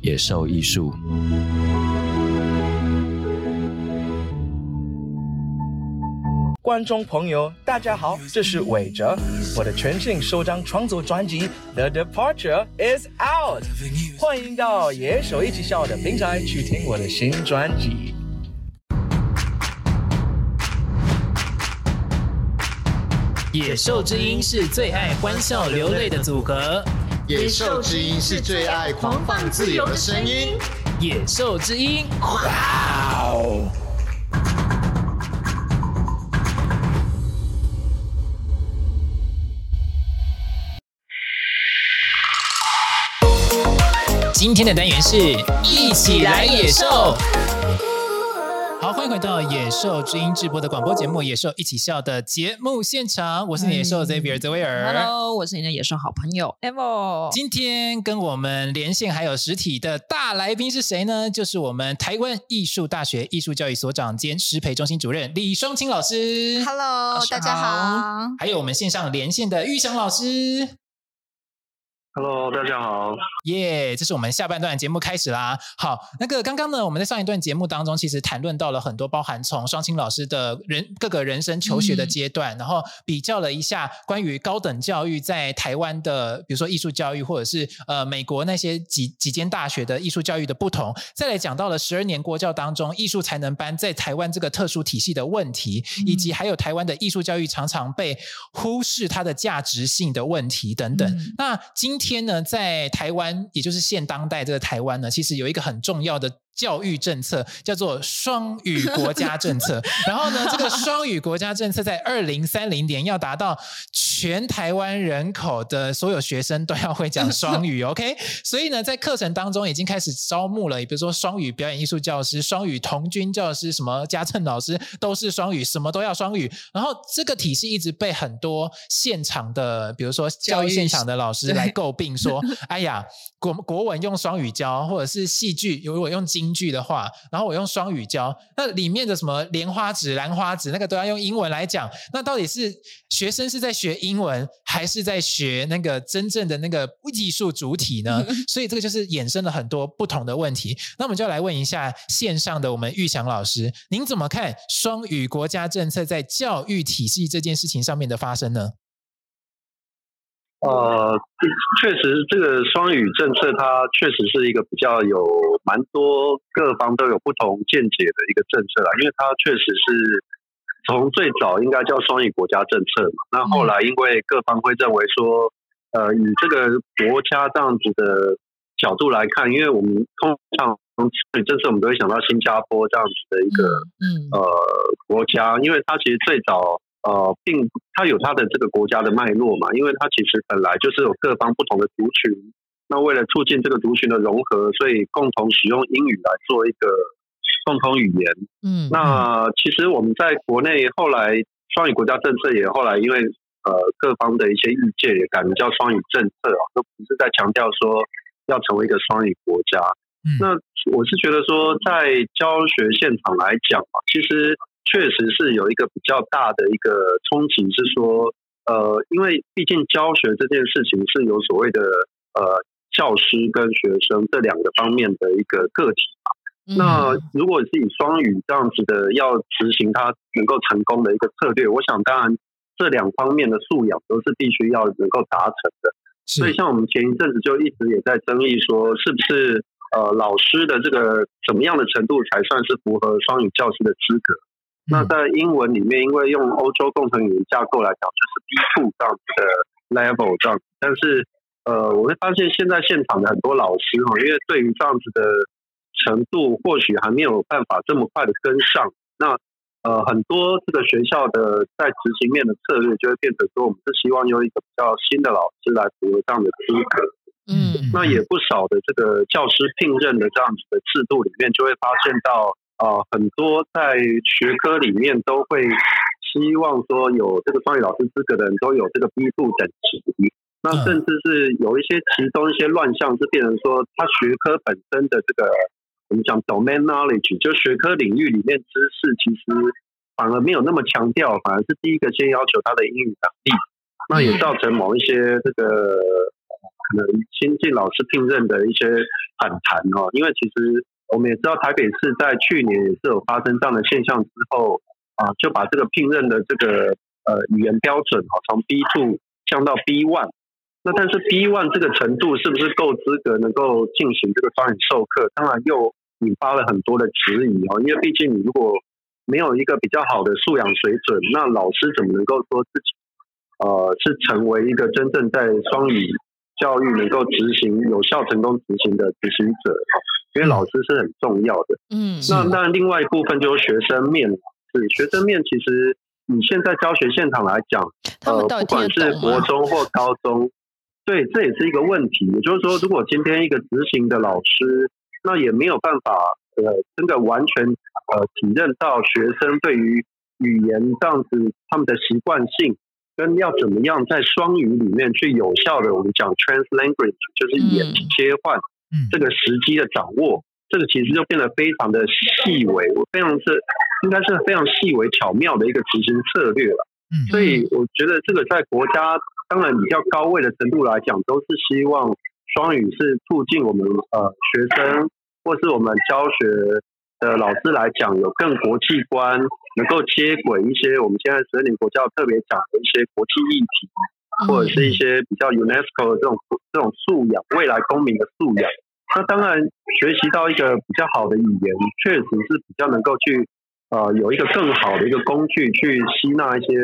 [SPEAKER 8] 野兽艺术。
[SPEAKER 9] 观众朋友，大家好，这是韦哲，我的全新首张创作专辑《The Departure Is Out》，欢迎到野兽一起笑的平台去听我的新专辑。
[SPEAKER 1] 野兽之音是最爱欢笑流泪的组合，
[SPEAKER 2] 野兽之音是最爱狂放自由的声音，
[SPEAKER 1] 野兽之音，哇哦！今天的单元是一起来野兽，迎回到野兽之音直播的广播节目《野兽一起笑》的节目现场，我是你野兽 Xavier 泽威尔
[SPEAKER 5] ，Hello，我是你的野兽好朋友 Evo。
[SPEAKER 1] 今天跟我们连线还有实体的大来宾是谁呢？就是我们台湾艺术大学艺术教育所长兼师培中心主任李双清老师
[SPEAKER 6] ，Hello，大家好，
[SPEAKER 1] 还有我们线上连线的玉祥老师。
[SPEAKER 7] Hello，大家好。
[SPEAKER 1] 耶，yeah, 这是我们下半段节目开始啦。好，那个刚刚呢，我们在上一段节目当中，其实谈论到了很多，包含从双清老师的人各个人生求学的阶段，嗯、然后比较了一下关于高等教育在台湾的，比如说艺术教育，或者是呃美国那些几几间大学的艺术教育的不同。再来讲到了十二年国教当中艺术才能班在台湾这个特殊体系的问题，嗯、以及还有台湾的艺术教育常常被忽视它的价值性的问题等等。嗯、那今天。天呢，在台湾，也就是现当代这个台湾呢，其实有一个很重要的。教育政策叫做双语国家政策，然后呢，这个双语国家政策在二零三零年要达到全台湾人口的所有学生都要会讲双语，OK？所以呢，在课程当中已经开始招募了，比如说双语表演艺术教师、双语童军教师、什么家政老师都是双语，什么都要双语。然后这个体系一直被很多现场的，比如说教育现场的老师来诟病说：“ 哎呀，国国文用双语教，或者是戏剧如果用京。”剧的话，然后我用双语教，那里面的什么莲花指、兰花指，那个都要用英文来讲。那到底是学生是在学英文，还是在学那个真正的那个艺术主体呢？所以这个就是衍生了很多不同的问题。那我们就要来问一下线上的我们玉祥老师，您怎么看双语国家政策在教育体系这件事情上面的发生呢？
[SPEAKER 7] 呃，确实，这个双语政策它确实是一个比较有蛮多各方都有不同见解的一个政策啦，因为它确实是从最早应该叫双语国家政策嘛，那后来因为各方会认为说，呃，以这个国家这样子的角度来看，因为我们通常从双语政策我们都会想到新加坡这样子的一个嗯呃国家，因为它其实最早。呃，并它有它的这个国家的脉络嘛，因为它其实本来就是有各方不同的族群，那为了促进这个族群的融合，所以共同使用英语来做一个共同语言。嗯，那其实我们在国内后来双语国家政策也后来因为呃各方的一些意见也改名叫双语政策啊，都不是在强调说要成为一个双语国家。嗯，那我是觉得说在教学现场来讲嘛，其实。确实是有一个比较大的一个冲击，是说，呃，因为毕竟教学这件事情是有所谓的呃教师跟学生这两个方面的一个个体嘛。嗯、那如果是以双语这样子的要执行它能够成功的一个策略，我想当然这两方面的素养都是必须要能够达成的。所以像我们前一阵子就一直也在争议说，是不是呃老师的这个怎么样的程度才算是符合双语教师的资格？嗯、那在英文里面，因为用欧洲共同语言架构来讲，就是 B2 这样子的 level 这样子。但是呃，我会发现现在现场的很多老师哈，因为对于这样子的程度或许还没有办法这么快的跟上，那呃很多这个学校的在执行面的策略就会变成说，我们是希望用一个比较新的老师来符合这样的资格，嗯，那也不少的这个教师聘任的这样子的制度里面，就会发现到啊、呃、很多在学科里面都会希望说有这个双语老师资格的人都有这个 B2 等级，那甚至是有一些其中一些乱象是变成说他学科本身的这个。我们讲 domain knowledge，就学科领域里面知识，其实反而没有那么强调，反而是第一个先要求他的英语能力，那也造成某一些这个可能新进老师聘任的一些反弹哦。因为其实我们也知道，台北市在去年也是有发生这样的现象之后啊，就把这个聘任的这个呃语言标准哦，从 B two 降到 B one。那但是 B one 这个程度是不是够资格能够进行这个双语授课？当然又引发了很多的质疑哦，因为毕竟你如果没有一个比较好的素养水准，那老师怎么能够说自己呃是成为一个真正在双语教育能够执行有效成功执行的执行者？因为老师是很重要的。嗯，那那另外一部分就是学生面，是学生面，其实你现在教学现场来讲，呃，不管是国中或高中。对，这也是一个问题。也就是说，如果今天一个执行的老师，那也没有办法，呃，真的完全呃体认到学生对于语言这样子他们的习惯性，跟要怎么样在双语里面去有效的我们讲 translanguage，就是语言切换，这个时机的掌握，这个其实就变得非常的细微，我非常是应该是非常细微巧妙的一个执行策略了。所以我觉得这个在国家。当然，比较高位的程度来讲，都是希望双语是促进我们呃学生或是我们教学的老师来讲有更国际观，能够接轨一些我们现在十二年国教特别讲的一些国际议题，或者是一些比较 UNESCO 的这种这种素养，未来公民的素养。那当然，学习到一个比较好的语言，确实是比较能够去呃有一个更好的一个工具去吸纳一些。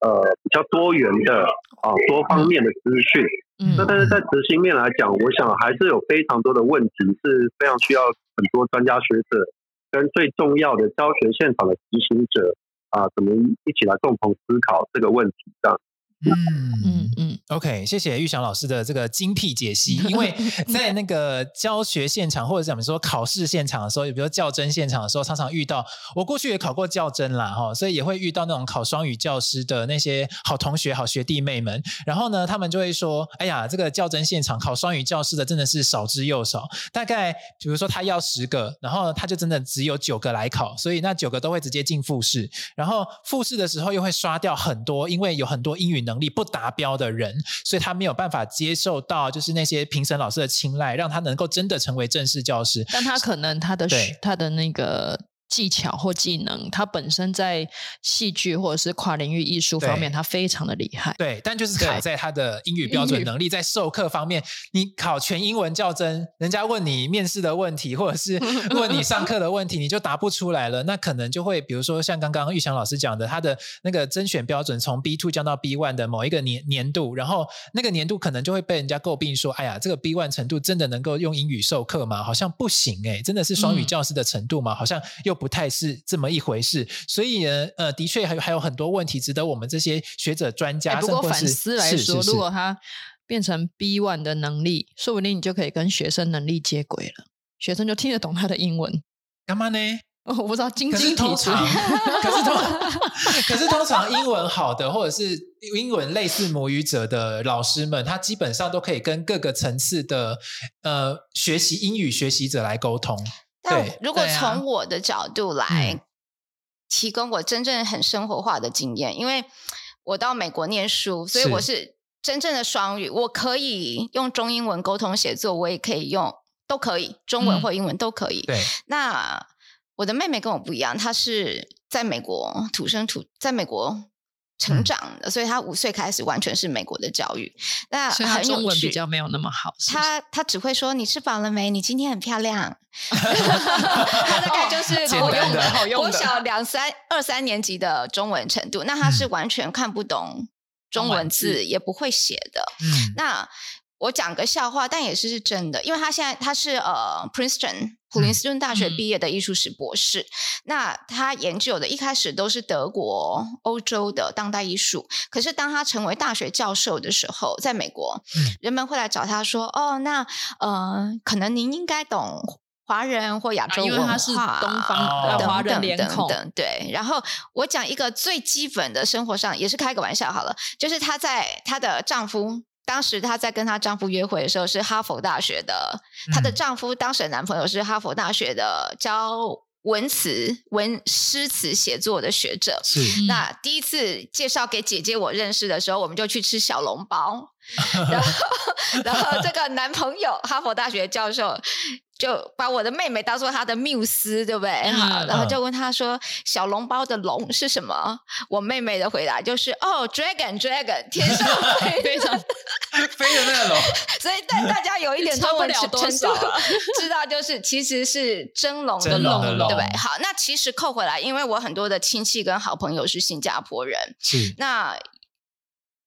[SPEAKER 7] 呃，比较多元的啊，多方面的资讯。嗯，那但是在执行面来讲，我想还是有非常多的问题，是非常需要很多专家学者跟最重要的教学现场的执行者啊，怎么一起来共同思考这个问题这样。
[SPEAKER 1] 嗯。嗯嗯。，OK，谢谢玉祥老师的这个精辟解析。因为 在那个教学现场或者怎么说考试现场的时候，比如说教甄现场的时候，常常遇到。我过去也考过较真啦，哈，所以也会遇到那种考双语教师的那些好同学、好学弟妹们。然后呢，他们就会说：“哎呀，这个较真现场考双语教师的真的是少之又少。大概比如说他要十个，然后他就真的只有九个来考，所以那九个都会直接进复试。然后复试的时候又会刷掉很多，因为有很多英语能力不达标的人，所以他没有办法接受到就是那些评审老师的青睐，让他能够真的成为正式教师。
[SPEAKER 5] 但他可能他的他的那个。技巧或技能，他本身在戏剧或者是跨领域艺术方面，他非常的厉害。
[SPEAKER 1] 对，但就是卡在他的英语标准能力，在授课方面，你考全英文较真，人家问你面试的问题，或者是 问你上课的问题，你就答不出来了，那可能就会，比如说像刚刚玉祥老师讲的，他的那个甄选标准从 B two 降到 B one 的某一个年年度，然后那个年度可能就会被人家诟病说，哎呀，这个 B one 程度真的能够用英语授课吗？好像不行哎，真的是双语教师的程度吗？好像又。不太是这么一回事，所以呢，呃，的确还有还有很多问题值得我们这些学者专家。
[SPEAKER 5] 欸、不过反思来说，如果他变成 B one 的能力，说不定你就可以跟学生能力接轨了，学生就听得懂他的英文。
[SPEAKER 1] 干嘛呢？
[SPEAKER 5] 哦、我不知道，晶晶体出。
[SPEAKER 1] 可是通 可是通常英文好的或者是英文类似母语者的老师们，他基本上都可以跟各个层次的呃学习英语学习者来沟通。
[SPEAKER 6] 但如果从我的角度来提供我真正很生活化的经验，因为我到美国念书，所以我是真正的双语，我可以用中英文沟通写作，我也可以用都可以，中文或英文都可以。
[SPEAKER 1] 嗯、对，
[SPEAKER 6] 那我的妹妹跟我不一样，她是在美国土生土，在美国。成长的，嗯、所以他五岁开始完全是美国的教育。那
[SPEAKER 5] 所以他中文比较没有那么好。
[SPEAKER 6] 他他只会说：“你吃饱了没？你今天很漂亮。”他大概就是我用的，好用的。我小两三二三年级的中文程度，那他是完全看不懂中文字，也不会写的。嗯，那。我讲个笑话，但也是是真的，因为他现在他是呃 Princeton 普林斯顿大学毕业的艺术史博士，嗯、那他研究的一开始都是德国、欧洲的当代艺术，可是当他成为大学教授的时候，在美国，嗯、人们会来找他说：“哦，那呃，可能您应该懂华人或亚洲文化，
[SPEAKER 5] 因为他是东方的华人脸孔。”
[SPEAKER 6] 对，然后我讲一个最基本的生活上，也是开个玩笑好了，就是她在她的丈夫。当时她在跟她丈夫约会的时候，是哈佛大学的。她的丈夫当时的男朋友是哈佛大学的教文词、文诗词写作的学者。
[SPEAKER 1] 是。
[SPEAKER 6] 那第一次介绍给姐姐我认识的时候，我们就去吃小笼包。然后，然后这个男朋友哈佛大学教授。就把我的妹妹当做他的缪斯，对不对？嗯、好，然后就问他说：“小笼包的笼是什么？”我妹妹的回答就是：“哦，dragon，dragon，天上飞
[SPEAKER 1] 飞的 飞的那个龙。”
[SPEAKER 6] 所以大大家有一点中文程度，知道就是其实是蒸笼的笼，对不对？好，那其实扣回来，因为我很多的亲戚跟好朋友是新加坡人，
[SPEAKER 1] 是
[SPEAKER 6] 那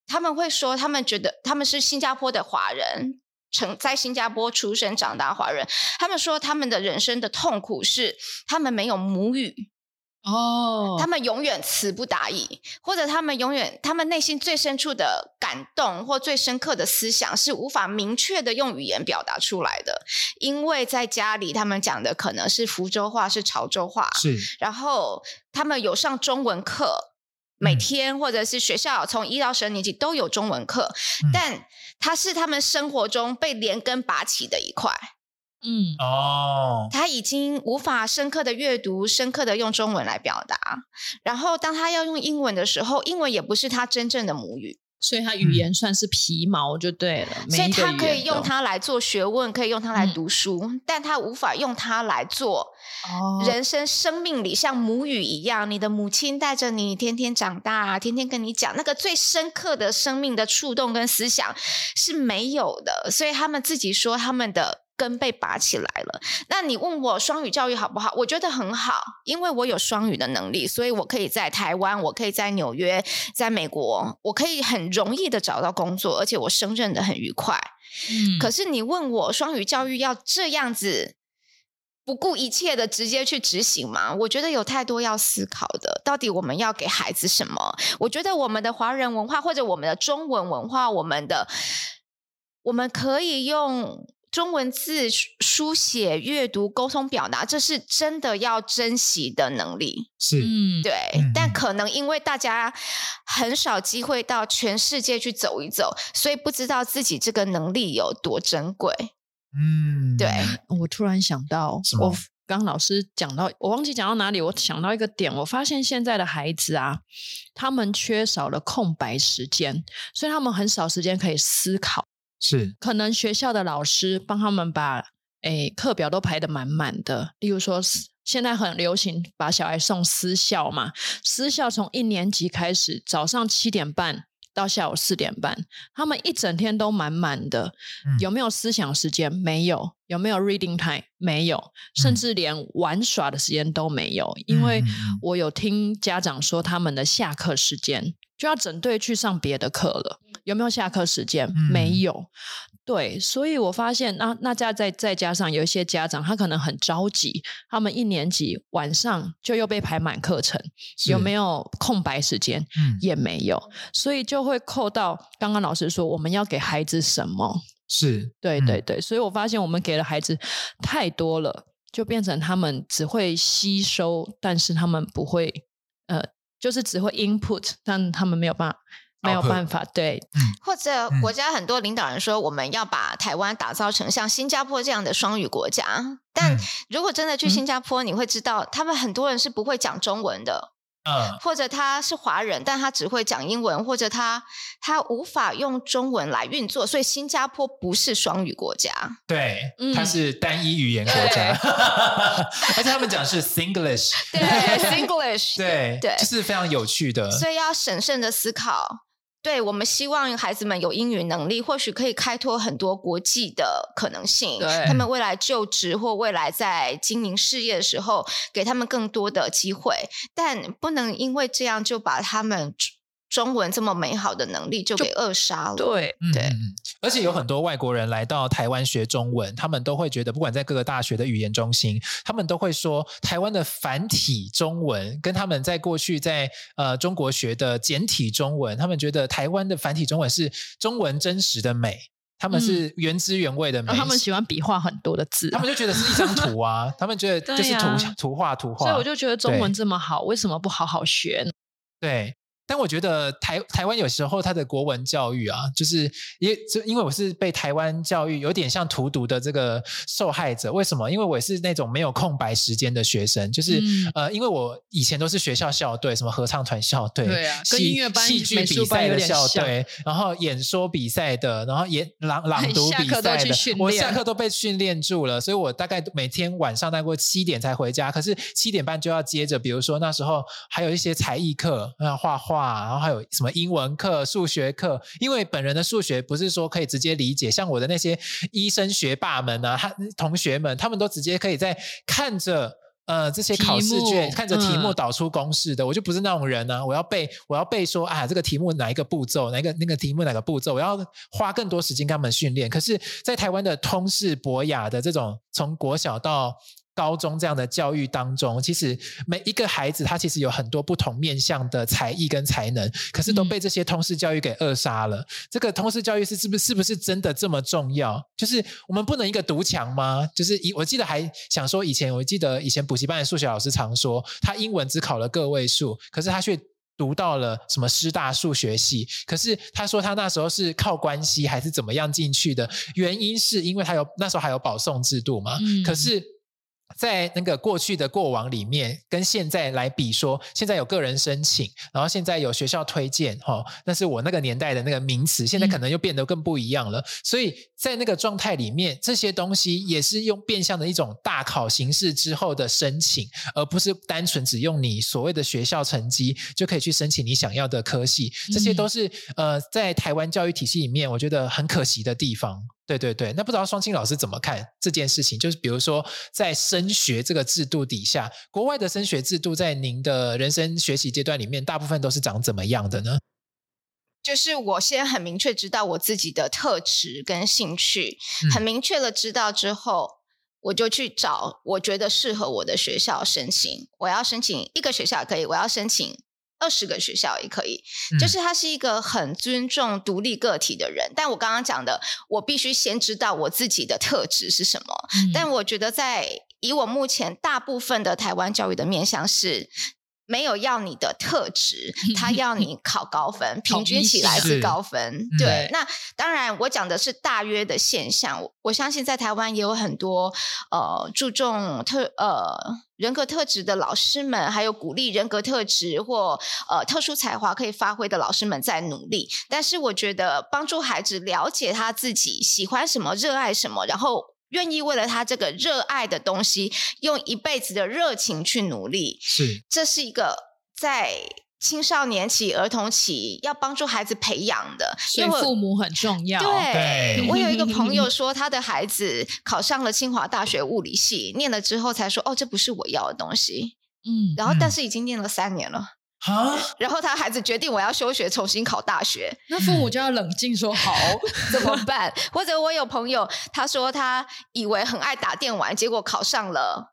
[SPEAKER 6] 他们会说，他们觉得他们是新加坡的华人。成在新加坡出生长大华人，他们说他们的人生的痛苦是他们没有母语
[SPEAKER 5] 哦，
[SPEAKER 6] 他们永远词不达意，或者他们永远他们内心最深处的感动或最深刻的思想是无法明确的用语言表达出来的，因为在家里他们讲的可能是福州话，是潮州话，
[SPEAKER 1] 是，
[SPEAKER 6] 然后他们有上中文课。每天或者是学校从一到十二年级都有中文课，嗯、但它是他们生活中被连根拔起的一块。
[SPEAKER 5] 嗯，
[SPEAKER 1] 哦，
[SPEAKER 6] 他已经无法深刻的阅读，深刻的用中文来表达。然后当他要用英文的时候，英文也不是他真正的母语。
[SPEAKER 5] 所以他语言算是皮毛就对了，嗯、
[SPEAKER 6] 所以他可以用它来做学问，可以用它来读书，嗯、但他无法用它来做人生生命里像母语一样，你的母亲带着你天天长大，天天跟你讲那个最深刻的生命的触动跟思想是没有的。所以他们自己说他们的。根被拔起来了。那你问我双语教育好不好？我觉得很好，因为我有双语的能力，所以我可以在台湾，我可以在纽约，在美国，我可以很容易的找到工作，而且我胜任的很愉快。
[SPEAKER 5] 嗯，
[SPEAKER 6] 可是你问我双语教育要这样子不顾一切的直接去执行吗？我觉得有太多要思考的。到底我们要给孩子什么？我觉得我们的华人文化或者我们的中文文化，我们的我们可以用。中文字书写、阅读、沟通、表达，这是真的要珍惜的能力。
[SPEAKER 1] 是，
[SPEAKER 5] 嗯，
[SPEAKER 6] 对。嗯、但可能因为大家很少机会到全世界去走一走，所以不知道自己这个能力有多珍贵。
[SPEAKER 1] 嗯，
[SPEAKER 6] 对。
[SPEAKER 5] 我突然想到，我刚老师讲到，我忘记讲到哪里，我想到一个点，我发现现在的孩子啊，他们缺少了空白时间，所以他们很少时间可以思考。
[SPEAKER 1] 是，
[SPEAKER 5] 可能学校的老师帮他们把诶课表都排得满满的。例如说，现在很流行把小孩送私校嘛，私校从一年级开始，早上七点半到下午四点半，他们一整天都满满的。嗯、有没有思想时间？没有。有没有 reading time？没有，甚至连玩耍的时间都没有。嗯、因为我有听家长说，他们的下课时间就要整队去上别的课了。有没有下课时间？嗯、没有。对，所以我发现，那那再再再加上有一些家长，他可能很着急，他们一年级晚上就又被排满课程，有没有空白时间？
[SPEAKER 1] 嗯、
[SPEAKER 5] 也没有，所以就会扣到刚刚老师说，我们要给孩子什么？
[SPEAKER 1] 是，
[SPEAKER 5] 对对对，所以我发现我们给了孩子太多了，就变成他们只会吸收，但是他们不会，呃，就是只会 input，但他们没有办法。没有办法，对，
[SPEAKER 6] 或者国家很多领导人说，我们要把台湾打造成像新加坡这样的双语国家。但如果真的去新加坡，你会知道，他们很多人是不会讲中文的。
[SPEAKER 1] 嗯，
[SPEAKER 6] 或者他是华人，但他只会讲英文，或者他他无法用中文来运作，所以新加坡不是双语国家，
[SPEAKER 1] 对，
[SPEAKER 6] 嗯、
[SPEAKER 1] 它是单一语言国家，而且他们讲是 Singlish，
[SPEAKER 6] 对，Singlish，
[SPEAKER 1] 对
[SPEAKER 6] 对，
[SPEAKER 1] 就是非常有趣的，
[SPEAKER 6] 所以要审慎的思考。对，我们希望孩子们有英语能力，或许可以开拓很多国际的可能性。
[SPEAKER 5] 对，
[SPEAKER 6] 他们未来就职或未来在经营事业的时候，给他们更多的机会，但不能因为这样就把他们。中文这么美好的能力就给扼杀了。
[SPEAKER 5] 对
[SPEAKER 6] 对、
[SPEAKER 1] 嗯，而且有很多外国人来到台湾学中文，他们都会觉得，不管在各个大学的语言中心，他们都会说，台湾的繁体中文跟他们在过去在呃中国学的简体中文，他们觉得台湾的繁体中文是中文真实的美，他们是原汁原味的美。
[SPEAKER 5] 嗯、他们喜欢笔画很多的字，
[SPEAKER 1] 他们就觉得是一张图啊，他们觉得就是图、啊、图画图画。
[SPEAKER 5] 所以我就觉得中文这么好，为什么不好好学呢？
[SPEAKER 1] 对。但我觉得台台湾有时候它的国文教育啊，就是也就因为我是被台湾教育有点像荼毒的这个受害者。为什么？因为我是那种没有空白时间的学生，就是、嗯、呃，因为我以前都是学校校队，什么合唱团校队，
[SPEAKER 5] 对啊，跟音乐班、
[SPEAKER 1] 戏剧比赛的校队，然后演说比赛的，然后演朗 朗读比赛的，我下课 都被训练住了，所以我大概每天晚上大概七点才回家，可是七点半就要接着，比如说那时候还有一些才艺课，要画画。然后还有什么英文课、数学课？因为本人的数学不是说可以直接理解，像我的那些医生学霸们啊，他同学们，他们都直接可以在看着呃这些考试卷，看着题目导出公式的。嗯、我就不是那种人啊，我要背，我要背说啊，这个题目哪一个步骤，哪一个那个题目哪个步骤，我要花更多时间跟他们训练。可是，在台湾的通识博雅的这种从国小到高中这样的教育当中，其实每一个孩子他其实有很多不同面向的才艺跟才能，可是都被这些通识教育给扼杀了。嗯、这个通识教育是是不是是不是真的这么重要？就是我们不能一个独强吗？就是以我记得还想说，以前我记得以前补习班的数学老师常说，他英文只考了个位数，可是他却读到了什么师大数学系。可是他说他那时候是靠关系还是怎么样进去的？原因是因为他有那时候还有保送制度嘛？嗯、可是。在那个过去的过往里面，跟现在来比说，现在有个人申请，然后现在有学校推荐，哈、哦，那是我那个年代的那个名词，现在可能又变得更不一样了。嗯、所以在那个状态里面，这些东西也是用变相的一种大考形式之后的申请，而不是单纯只用你所谓的学校成绩就可以去申请你想要的科系。这些都是、嗯、呃，在台湾教育体系里面，我觉得很可惜的地方。对对对，那不知道双清老师怎么看这件事情？就是比如说，在升学这个制度底下，国外的升学制度在您的人生学习阶段里面，大部分都是长怎么样的呢？
[SPEAKER 6] 就是我先很明确知道我自己的特质跟兴趣，嗯、很明确了知道之后，我就去找我觉得适合我的学校申请。我要申请一个学校也可以，我要申请。二十个学校也可以，就是他是一个很尊重独立个体的人。嗯、但我刚刚讲的，我必须先知道我自己的特质是什么。嗯、但我觉得，在以我目前大部分的台湾教育的面向是。没有要你的特质，他 要你考高分，平均起来是高分。对，那当然我讲的是大约的现象。我相信在台湾也有很多呃注重特呃人格特质的老师们，还有鼓励人格特质或呃特殊才华可以发挥的老师们在努力。但是我觉得帮助孩子了解他自己喜欢什么、热爱什么，然后。愿意为了他这个热爱的东西，用一辈子的热情去努力，
[SPEAKER 1] 是，
[SPEAKER 6] 这是一个在青少年期、儿童期要帮助孩子培养的，
[SPEAKER 5] 因为父母很重要。
[SPEAKER 6] 对，对我有一个朋友说，他的孩子考上了清华大学物理系，念了之后才说：“哦，这不是我要的东西。”嗯，然后但是已经念了三年了。
[SPEAKER 1] 啊！
[SPEAKER 6] 然后他孩子决定我要休学，重新考大学。
[SPEAKER 5] 那父母就要冷静说好
[SPEAKER 6] 怎么办？或者我有朋友他说他以为很爱打电玩，结果考上了。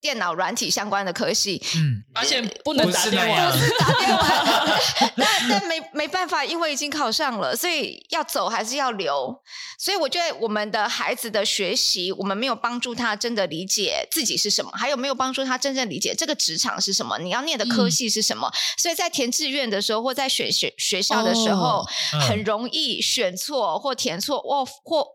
[SPEAKER 6] 电脑软体相关的科系，
[SPEAKER 1] 嗯，
[SPEAKER 5] 而且不能打电话，
[SPEAKER 6] 不是打电话，但但没没办法，因为已经考上了，所以要走还是要留？所以我觉得我们的孩子的学习，我们没有帮助他真的理解自己是什么，还有没有帮助他真正理解这个职场是什么？你要念的科系是什么？嗯、所以在填志愿的时候，或在选学学校的时候，很容易选错或填错，或或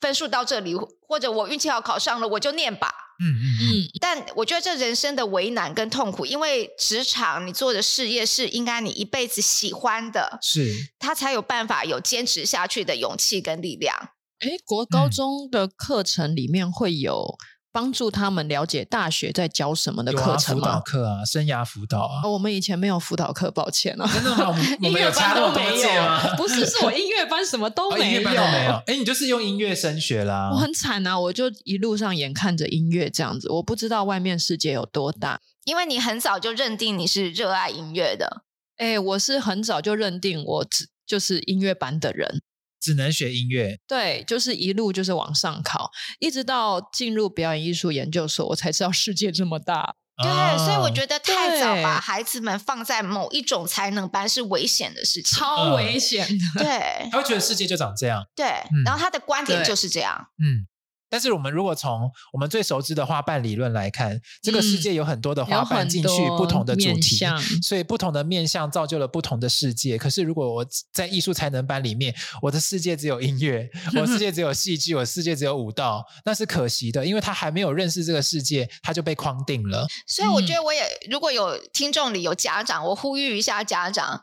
[SPEAKER 6] 分数到这里，或者我运气好考上了，我就念吧。
[SPEAKER 1] 嗯嗯嗯。
[SPEAKER 6] 但我觉得这人生的为难跟痛苦，因为职场你做的事业是应该你一辈子喜欢的，
[SPEAKER 1] 是
[SPEAKER 6] 他才有办法有坚持下去的勇气跟力量。
[SPEAKER 5] 哎，国高中的课程里面会有。帮助他们了解大学在教什么的课程吗？
[SPEAKER 1] 辅导课啊，生涯辅导啊。
[SPEAKER 5] 哦，我们以前没有辅导课，抱歉啊。
[SPEAKER 1] 真的吗？我们 有差那么多届吗？
[SPEAKER 5] 不是，是我音乐班什么都没有。
[SPEAKER 1] 音乐班都没有。哎，你就是用音乐升学啦。
[SPEAKER 5] 我很惨啊，我就一路上眼看着音乐这样子，我不知道外面世界有多大。
[SPEAKER 6] 因为你很早就认定你是热爱音乐的。
[SPEAKER 5] 哎，我是很早就认定我只就是音乐班的人。
[SPEAKER 1] 只能学音乐，
[SPEAKER 5] 对，就是一路就是往上考，一直到进入表演艺术研究所，我才知道世界这么大。
[SPEAKER 6] 对，所以我觉得太早把孩子们放在某一种才能班是危险的事情，
[SPEAKER 5] 超危险的。
[SPEAKER 6] 对，
[SPEAKER 1] 他会觉得世界就长这样。
[SPEAKER 6] 对，嗯、然后他的观点就是这样。嗯。
[SPEAKER 1] 但是我们如果从我们最熟知的花瓣理论来看，嗯、这个世界有很多的花瓣进去不同的主题，所以不同的面向造就了不同的世界。可是如果我在艺术才能班里面，我的世界只有音乐，我的世界只有戏剧，我的世界只有舞蹈，那是可惜的，因为他还没有认识这个世界，他就被框定了。
[SPEAKER 6] 所以我觉得，我也、嗯、如果有听众里有家长，我呼吁一下家长，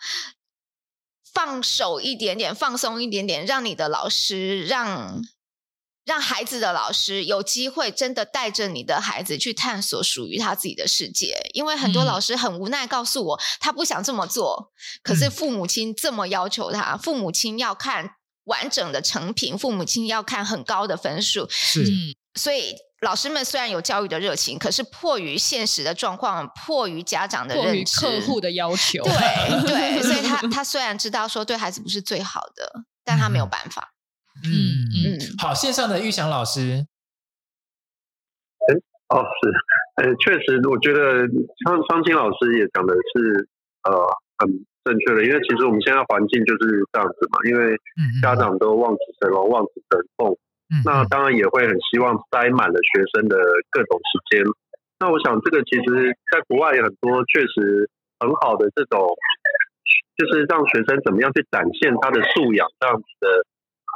[SPEAKER 6] 放手一点点，放松一点点，让你的老师让。让孩子的老师有机会真的带着你的孩子去探索属于他自己的世界，因为很多老师很无奈告诉我，他不想这么做，可是父母亲这么要求他，父母亲要看完整的成品，父母亲要看很高的分数，
[SPEAKER 1] 是，
[SPEAKER 6] 所以老师们虽然有教育的热情，可是迫于现实的状况，迫于家长的认知，
[SPEAKER 5] 客户的要求，
[SPEAKER 6] 对对，所以他 他虽然知道说对孩子不是最好的，但他没有办法。
[SPEAKER 1] 嗯嗯嗯，好，线上的玉祥老师，
[SPEAKER 7] 哎，哦是，呃，确实，我觉得昌昌青老师也讲的是呃很正确的，因为其实我们现在环境就是这样子嘛，因为家长都望子成龙、望子成凤，嗯，那当然也会很希望塞满了学生的各种时间。那我想这个其实在国外有很多确实很好的这种，就是让学生怎么样去展现他的素养这样子的。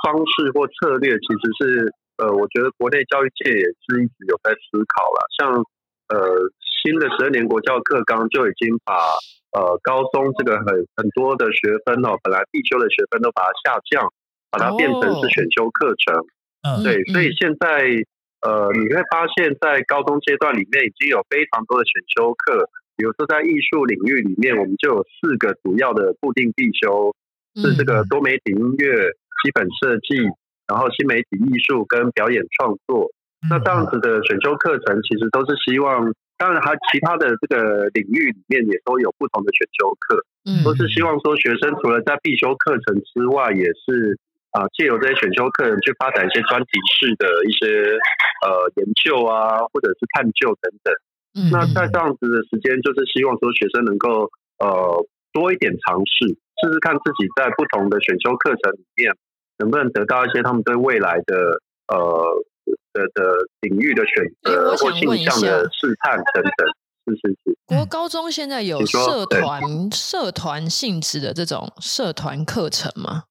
[SPEAKER 7] 方式或策略其实是，呃，我觉得国内教育界也是一直有在思考了。像，呃，新的十二年国教课纲就已经把，呃，高中这个很很多的学分哦，本来必修的学分都把它下降，把它变成是选修课程。对，所以现在，呃，你会发现在高中阶段里面已经有非常多的选修课，比如说在艺术领域里面，我们就有四个主要的固定必修，是这个多媒体音乐。基本设计，然后新媒体艺术跟表演创作，那这样子的选修课程，其实都是希望，当然还其他的这个领域里面也都有不同的选修课，嗯，都是希望说学生除了在必修课程之外，也是啊借由这些选修课程去发展一些专题式的一些呃研究啊，或者是探究等等。嗯，那在这样子的时间，就是希望说学生能够呃多一点尝试，试试看自己在不同的选修课程里面。能不能得到一些他们对未来的呃的的领域的选择或倾向的试探等等？是是是。
[SPEAKER 5] 国高中现在有社团社团性质的这种社团课程吗？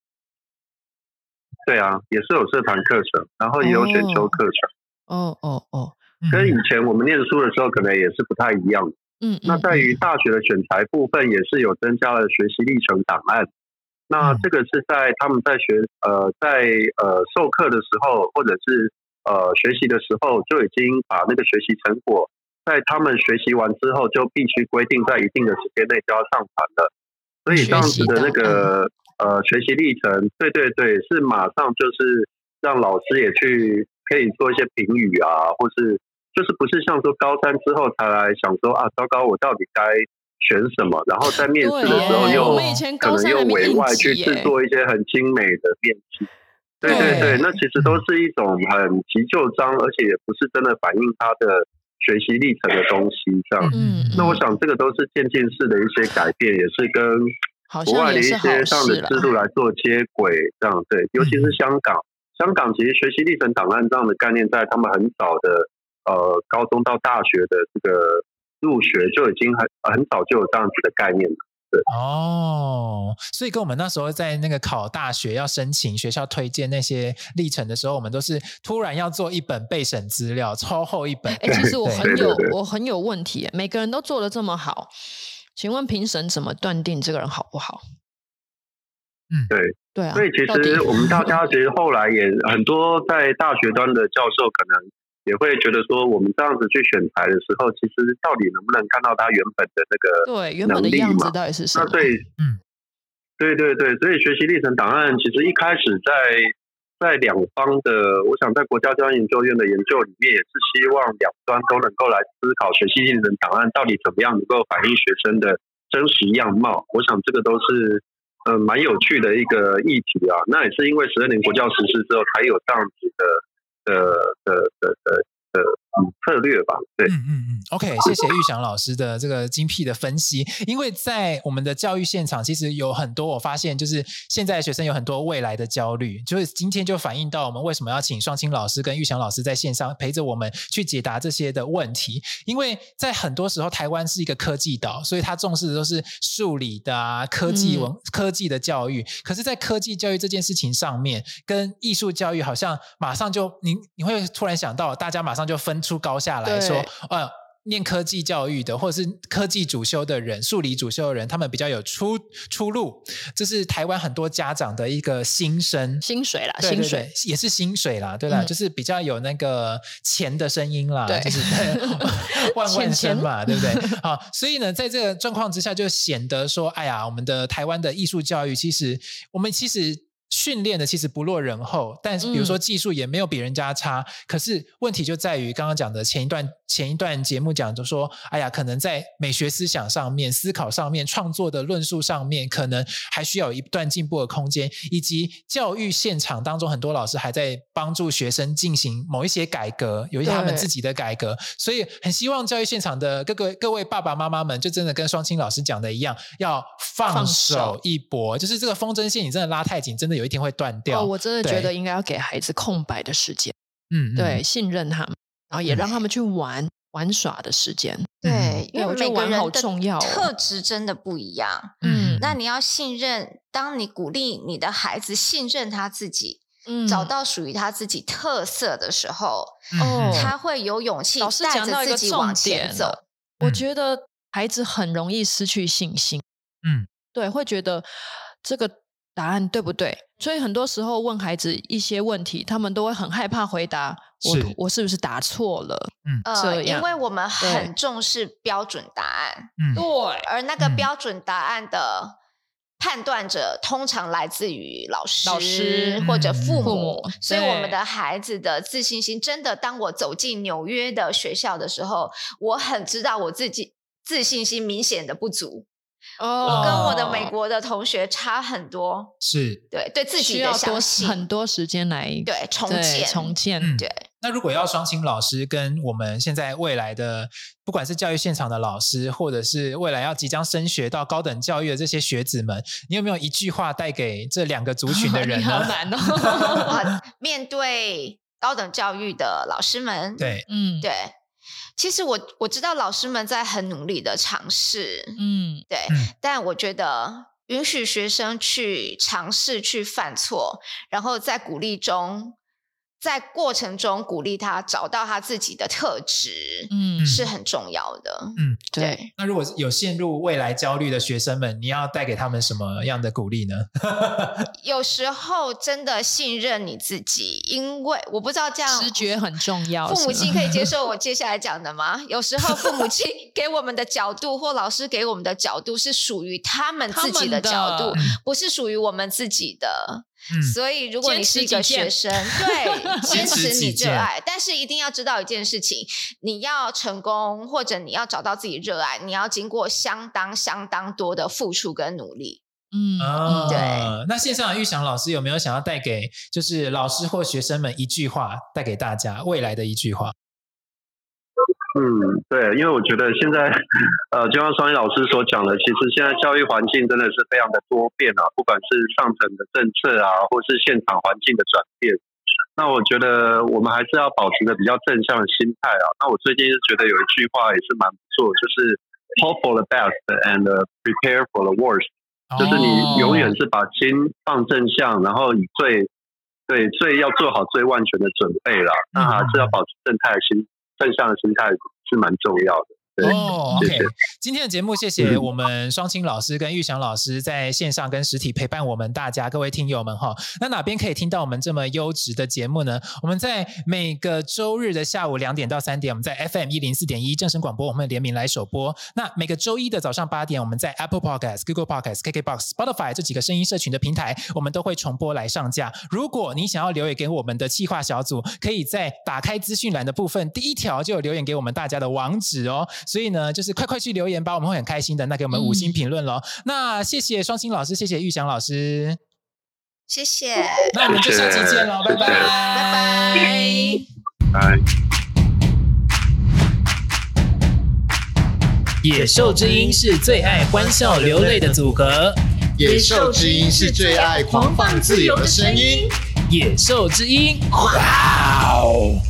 [SPEAKER 7] 对啊，也是有社团课程，然后也有选修课程。
[SPEAKER 5] 哦哦哦，
[SPEAKER 7] 跟以前我们念书的时候可能也是不太一样。嗯，那在于大学的选材部分，也是有增加了学习历程档案。那这个是在他们在学呃在呃授课的时候，或者是呃学习的时候，就已经把那个学习成果，在他们学习完之后，就必须规定在一定的时间内就要上传了。所以这样子的那个呃学习历程，对对对，是马上就是让老师也去可以做一些评语啊，或是就是不是像说高三之后才来想说啊，糟糕，我到底该。选什么？然后在面试的时候又可能又委外去制作一些很精美的面试。对对对，那其实都是一种很急就章，而且也不是真的反映他的学习历程的东西。这样，那我想这个都是渐进式的一些改变，也是跟国外的一些这样的制度来做接轨。这样对，尤其是香港，香港其实学习历程档案这样的概念，在他们很早的呃高中到大学的这个。入学就已经很很早就有这样子的概念了。对。
[SPEAKER 1] 哦，所以跟我们那时候在那个考大学要申请学校推荐那些历程的时候，我们都是突然要做一本备审资料，超厚一本。
[SPEAKER 5] 哎，其实我 很有我很有问题，每个人都做的这么好，请问评审怎么断定这个人好不好？
[SPEAKER 7] 嗯，对
[SPEAKER 5] 对啊。
[SPEAKER 7] 所以其实我们大家其实后来也很多在大学端的教授可能。也会觉得说，我们这样子去选材的时候，其实到底能不能看到他原本的那个
[SPEAKER 5] 对原本的样子到底是什么？
[SPEAKER 7] 那所以，嗯，对对对，所以学习历程档案其实一开始在在两方的，我想在国家教育研究院的研究里面，也是希望两端都能够来思考学习历程档案到底怎么样能够反映学生的真实样貌。我想这个都是嗯蛮有趣的一个议题啊。那也是因为十二年国教实施之后，才有这样子的。的的的的的策略吧，对，
[SPEAKER 1] 嗯嗯嗯，OK，谢谢玉祥老师的这个精辟的分析。因为在我们的教育现场，其实有很多我发现，就是现在学生有很多未来的焦虑，就是今天就反映到我们为什么要请双清老师跟玉祥老师在线上陪着我们去解答这些的问题。因为在很多时候，台湾是一个科技岛，所以他重视的都是数理的啊，科技文、嗯、科技的教育。可是，在科技教育这件事情上面，跟艺术教育好像马上就你你会突然想到，大家马上就分出高下来说，呃，念科技教育的或者是科技主修的人、数理主修的人，他们比较有出出路。这是台湾很多家长的一个心声，
[SPEAKER 5] 薪水啦，
[SPEAKER 1] 对对对，
[SPEAKER 5] 薪水
[SPEAKER 1] 也是薪水啦，对啦？嗯、就是比较有那个钱的声音啦，就是 万万声嘛，对不对？好，所以呢，在这个状况之下，就显得说，哎呀，我们的台湾的艺术教育，其实我们其实。训练的其实不落人后，但是比如说技术也没有比人家差。嗯、可是问题就在于刚刚讲的前一段前一段节目讲，就说哎呀，可能在美学思想上面、思考上面、创作的论述上面，可能还需要有一段进步的空间。以及教育现场当中，很多老师还在帮助学生进行某一些改革，有一些他们自己的改革。所以很希望教育现场的各个各位爸爸妈妈们，就真的跟双清老师讲的一样，要放手一搏。就是这个风筝线，你真的拉太紧，真的有一天会断掉。
[SPEAKER 5] 哦，我真的觉得应该要给孩子空白的时间，嗯，对，信任他们，然后也让他们去玩、嗯、玩耍的时间。
[SPEAKER 6] 对，因为每个人的
[SPEAKER 5] 重要
[SPEAKER 6] 特质真的不一样。嗯，那你要信任，当你鼓励你的孩子信任他自己，嗯，找到属于他自己特色的时候，哦、嗯，他会有勇气带着自己往前走。
[SPEAKER 5] 我觉得孩子很容易失去信心。嗯，对，会觉得这个。答案对不对？所以很多时候问孩子一些问题，他们都会很害怕回答。我是我是不是答错了？嗯，
[SPEAKER 6] 呃，因为我们很重视标准答案。嗯，对。而那个标准答案的判断者，通常来自于老师、
[SPEAKER 5] 老师
[SPEAKER 6] 或者父母。父母。所以我们的孩子的自信心，真的，当我走进纽约的学校的时候，我很知道我自己自信心明显的不足。哦，我跟我的美国的同学差很多，
[SPEAKER 1] 是。
[SPEAKER 6] 对对自己的相信，
[SPEAKER 5] 需要多很多时间来
[SPEAKER 6] 对重建。
[SPEAKER 5] 重建。
[SPEAKER 1] 嗯、
[SPEAKER 5] 对，
[SPEAKER 1] 那如果要双清老师跟我们现在未来的，不管是教育现场的老师，或者是未来要即将升学到高等教育的这些学子们，你有没有一句话带给这两个族群的人呢？
[SPEAKER 5] 好难哦，
[SPEAKER 6] 面对高等教育的老师们，
[SPEAKER 1] 对，
[SPEAKER 5] 嗯，
[SPEAKER 6] 对。其实我我知道老师们在很努力的尝试，嗯，对，嗯，但我觉得允许学生去尝试去犯错，然后在鼓励中。在过程中鼓励他找到他自己的特质，嗯，是很重要的。
[SPEAKER 1] 嗯，
[SPEAKER 6] 对。
[SPEAKER 1] 对。那如果有陷入未来焦虑的学生们，你要带给他们什么样的鼓励呢？
[SPEAKER 6] 有时候真的信任你自己，因为我不知道这样
[SPEAKER 5] 直觉很重要。
[SPEAKER 6] 父母亲可以接受 我接下来讲的吗？有时候父母亲 给我们的角度，或老师给我们的角度，是属于他们自己的角度，不是属于我们自己的。嗯，所以，如果你是一个学生，对，坚持你热爱，但是一定要知道一件事情：你要成功，或者你要找到自己热爱，你要经过相当相当多的付出跟努力。
[SPEAKER 1] 嗯，哦、对。那线上的玉祥老师有没有想要带给就是老师或学生们一句话，带给大家未来的一句话？
[SPEAKER 7] 嗯，对，因为我觉得现在，呃，就像双一老师所讲的，其实现在教育环境真的是非常的多变啊，不管是上层的政策啊，或是现场环境的转变。那我觉得我们还是要保持着比较正向的心态啊。那我最近是觉得有一句话也是蛮不错，就是 hope for the best and prepare for the worst，、哦、就是你永远是把心放正向，然后以最对最要做好最万全的准备了，那还是要保持正态的心，正向的心态是蛮重要的。
[SPEAKER 1] 哦、oh，OK，今天的节目谢谢我们双清老师跟玉祥老师在线上跟实体陪伴我们大家各位听友们哈。那哪边可以听到我们这么优质的节目呢？我们在每个周日的下午两点到三点，我们在 FM 一零四点一正声广播，我们联名来首播。那每个周一的早上八点，我们在 Apple Podcast、Google Podcast、KKBox、Spotify 这几个声音社群的平台，我们都会重播来上架。如果你想要留言给我们的企划小组，可以在打开资讯栏的部分第一条就有留言给我们大家的网址哦。所以呢，就是快快去留言吧，我们会很开心的。那给我们五星评论喽。嗯、那谢谢双星老师，谢谢玉祥老师，
[SPEAKER 6] 谢谢。
[SPEAKER 1] 那我们就下期见喽，拜拜，拜
[SPEAKER 7] 拜，拜。
[SPEAKER 1] 野兽之音是最爱欢笑流泪的组合，
[SPEAKER 2] 野兽之音是最爱狂放自由的声音，
[SPEAKER 1] 野兽之音，哇哦！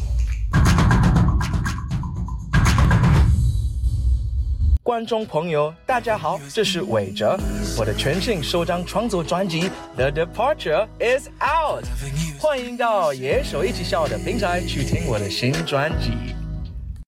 [SPEAKER 9] 观众朋友，大家好，这是韦哲，我的全新首张创作专辑《The Departure Is Out》，欢迎到野手一起笑的平台去听我的新专辑。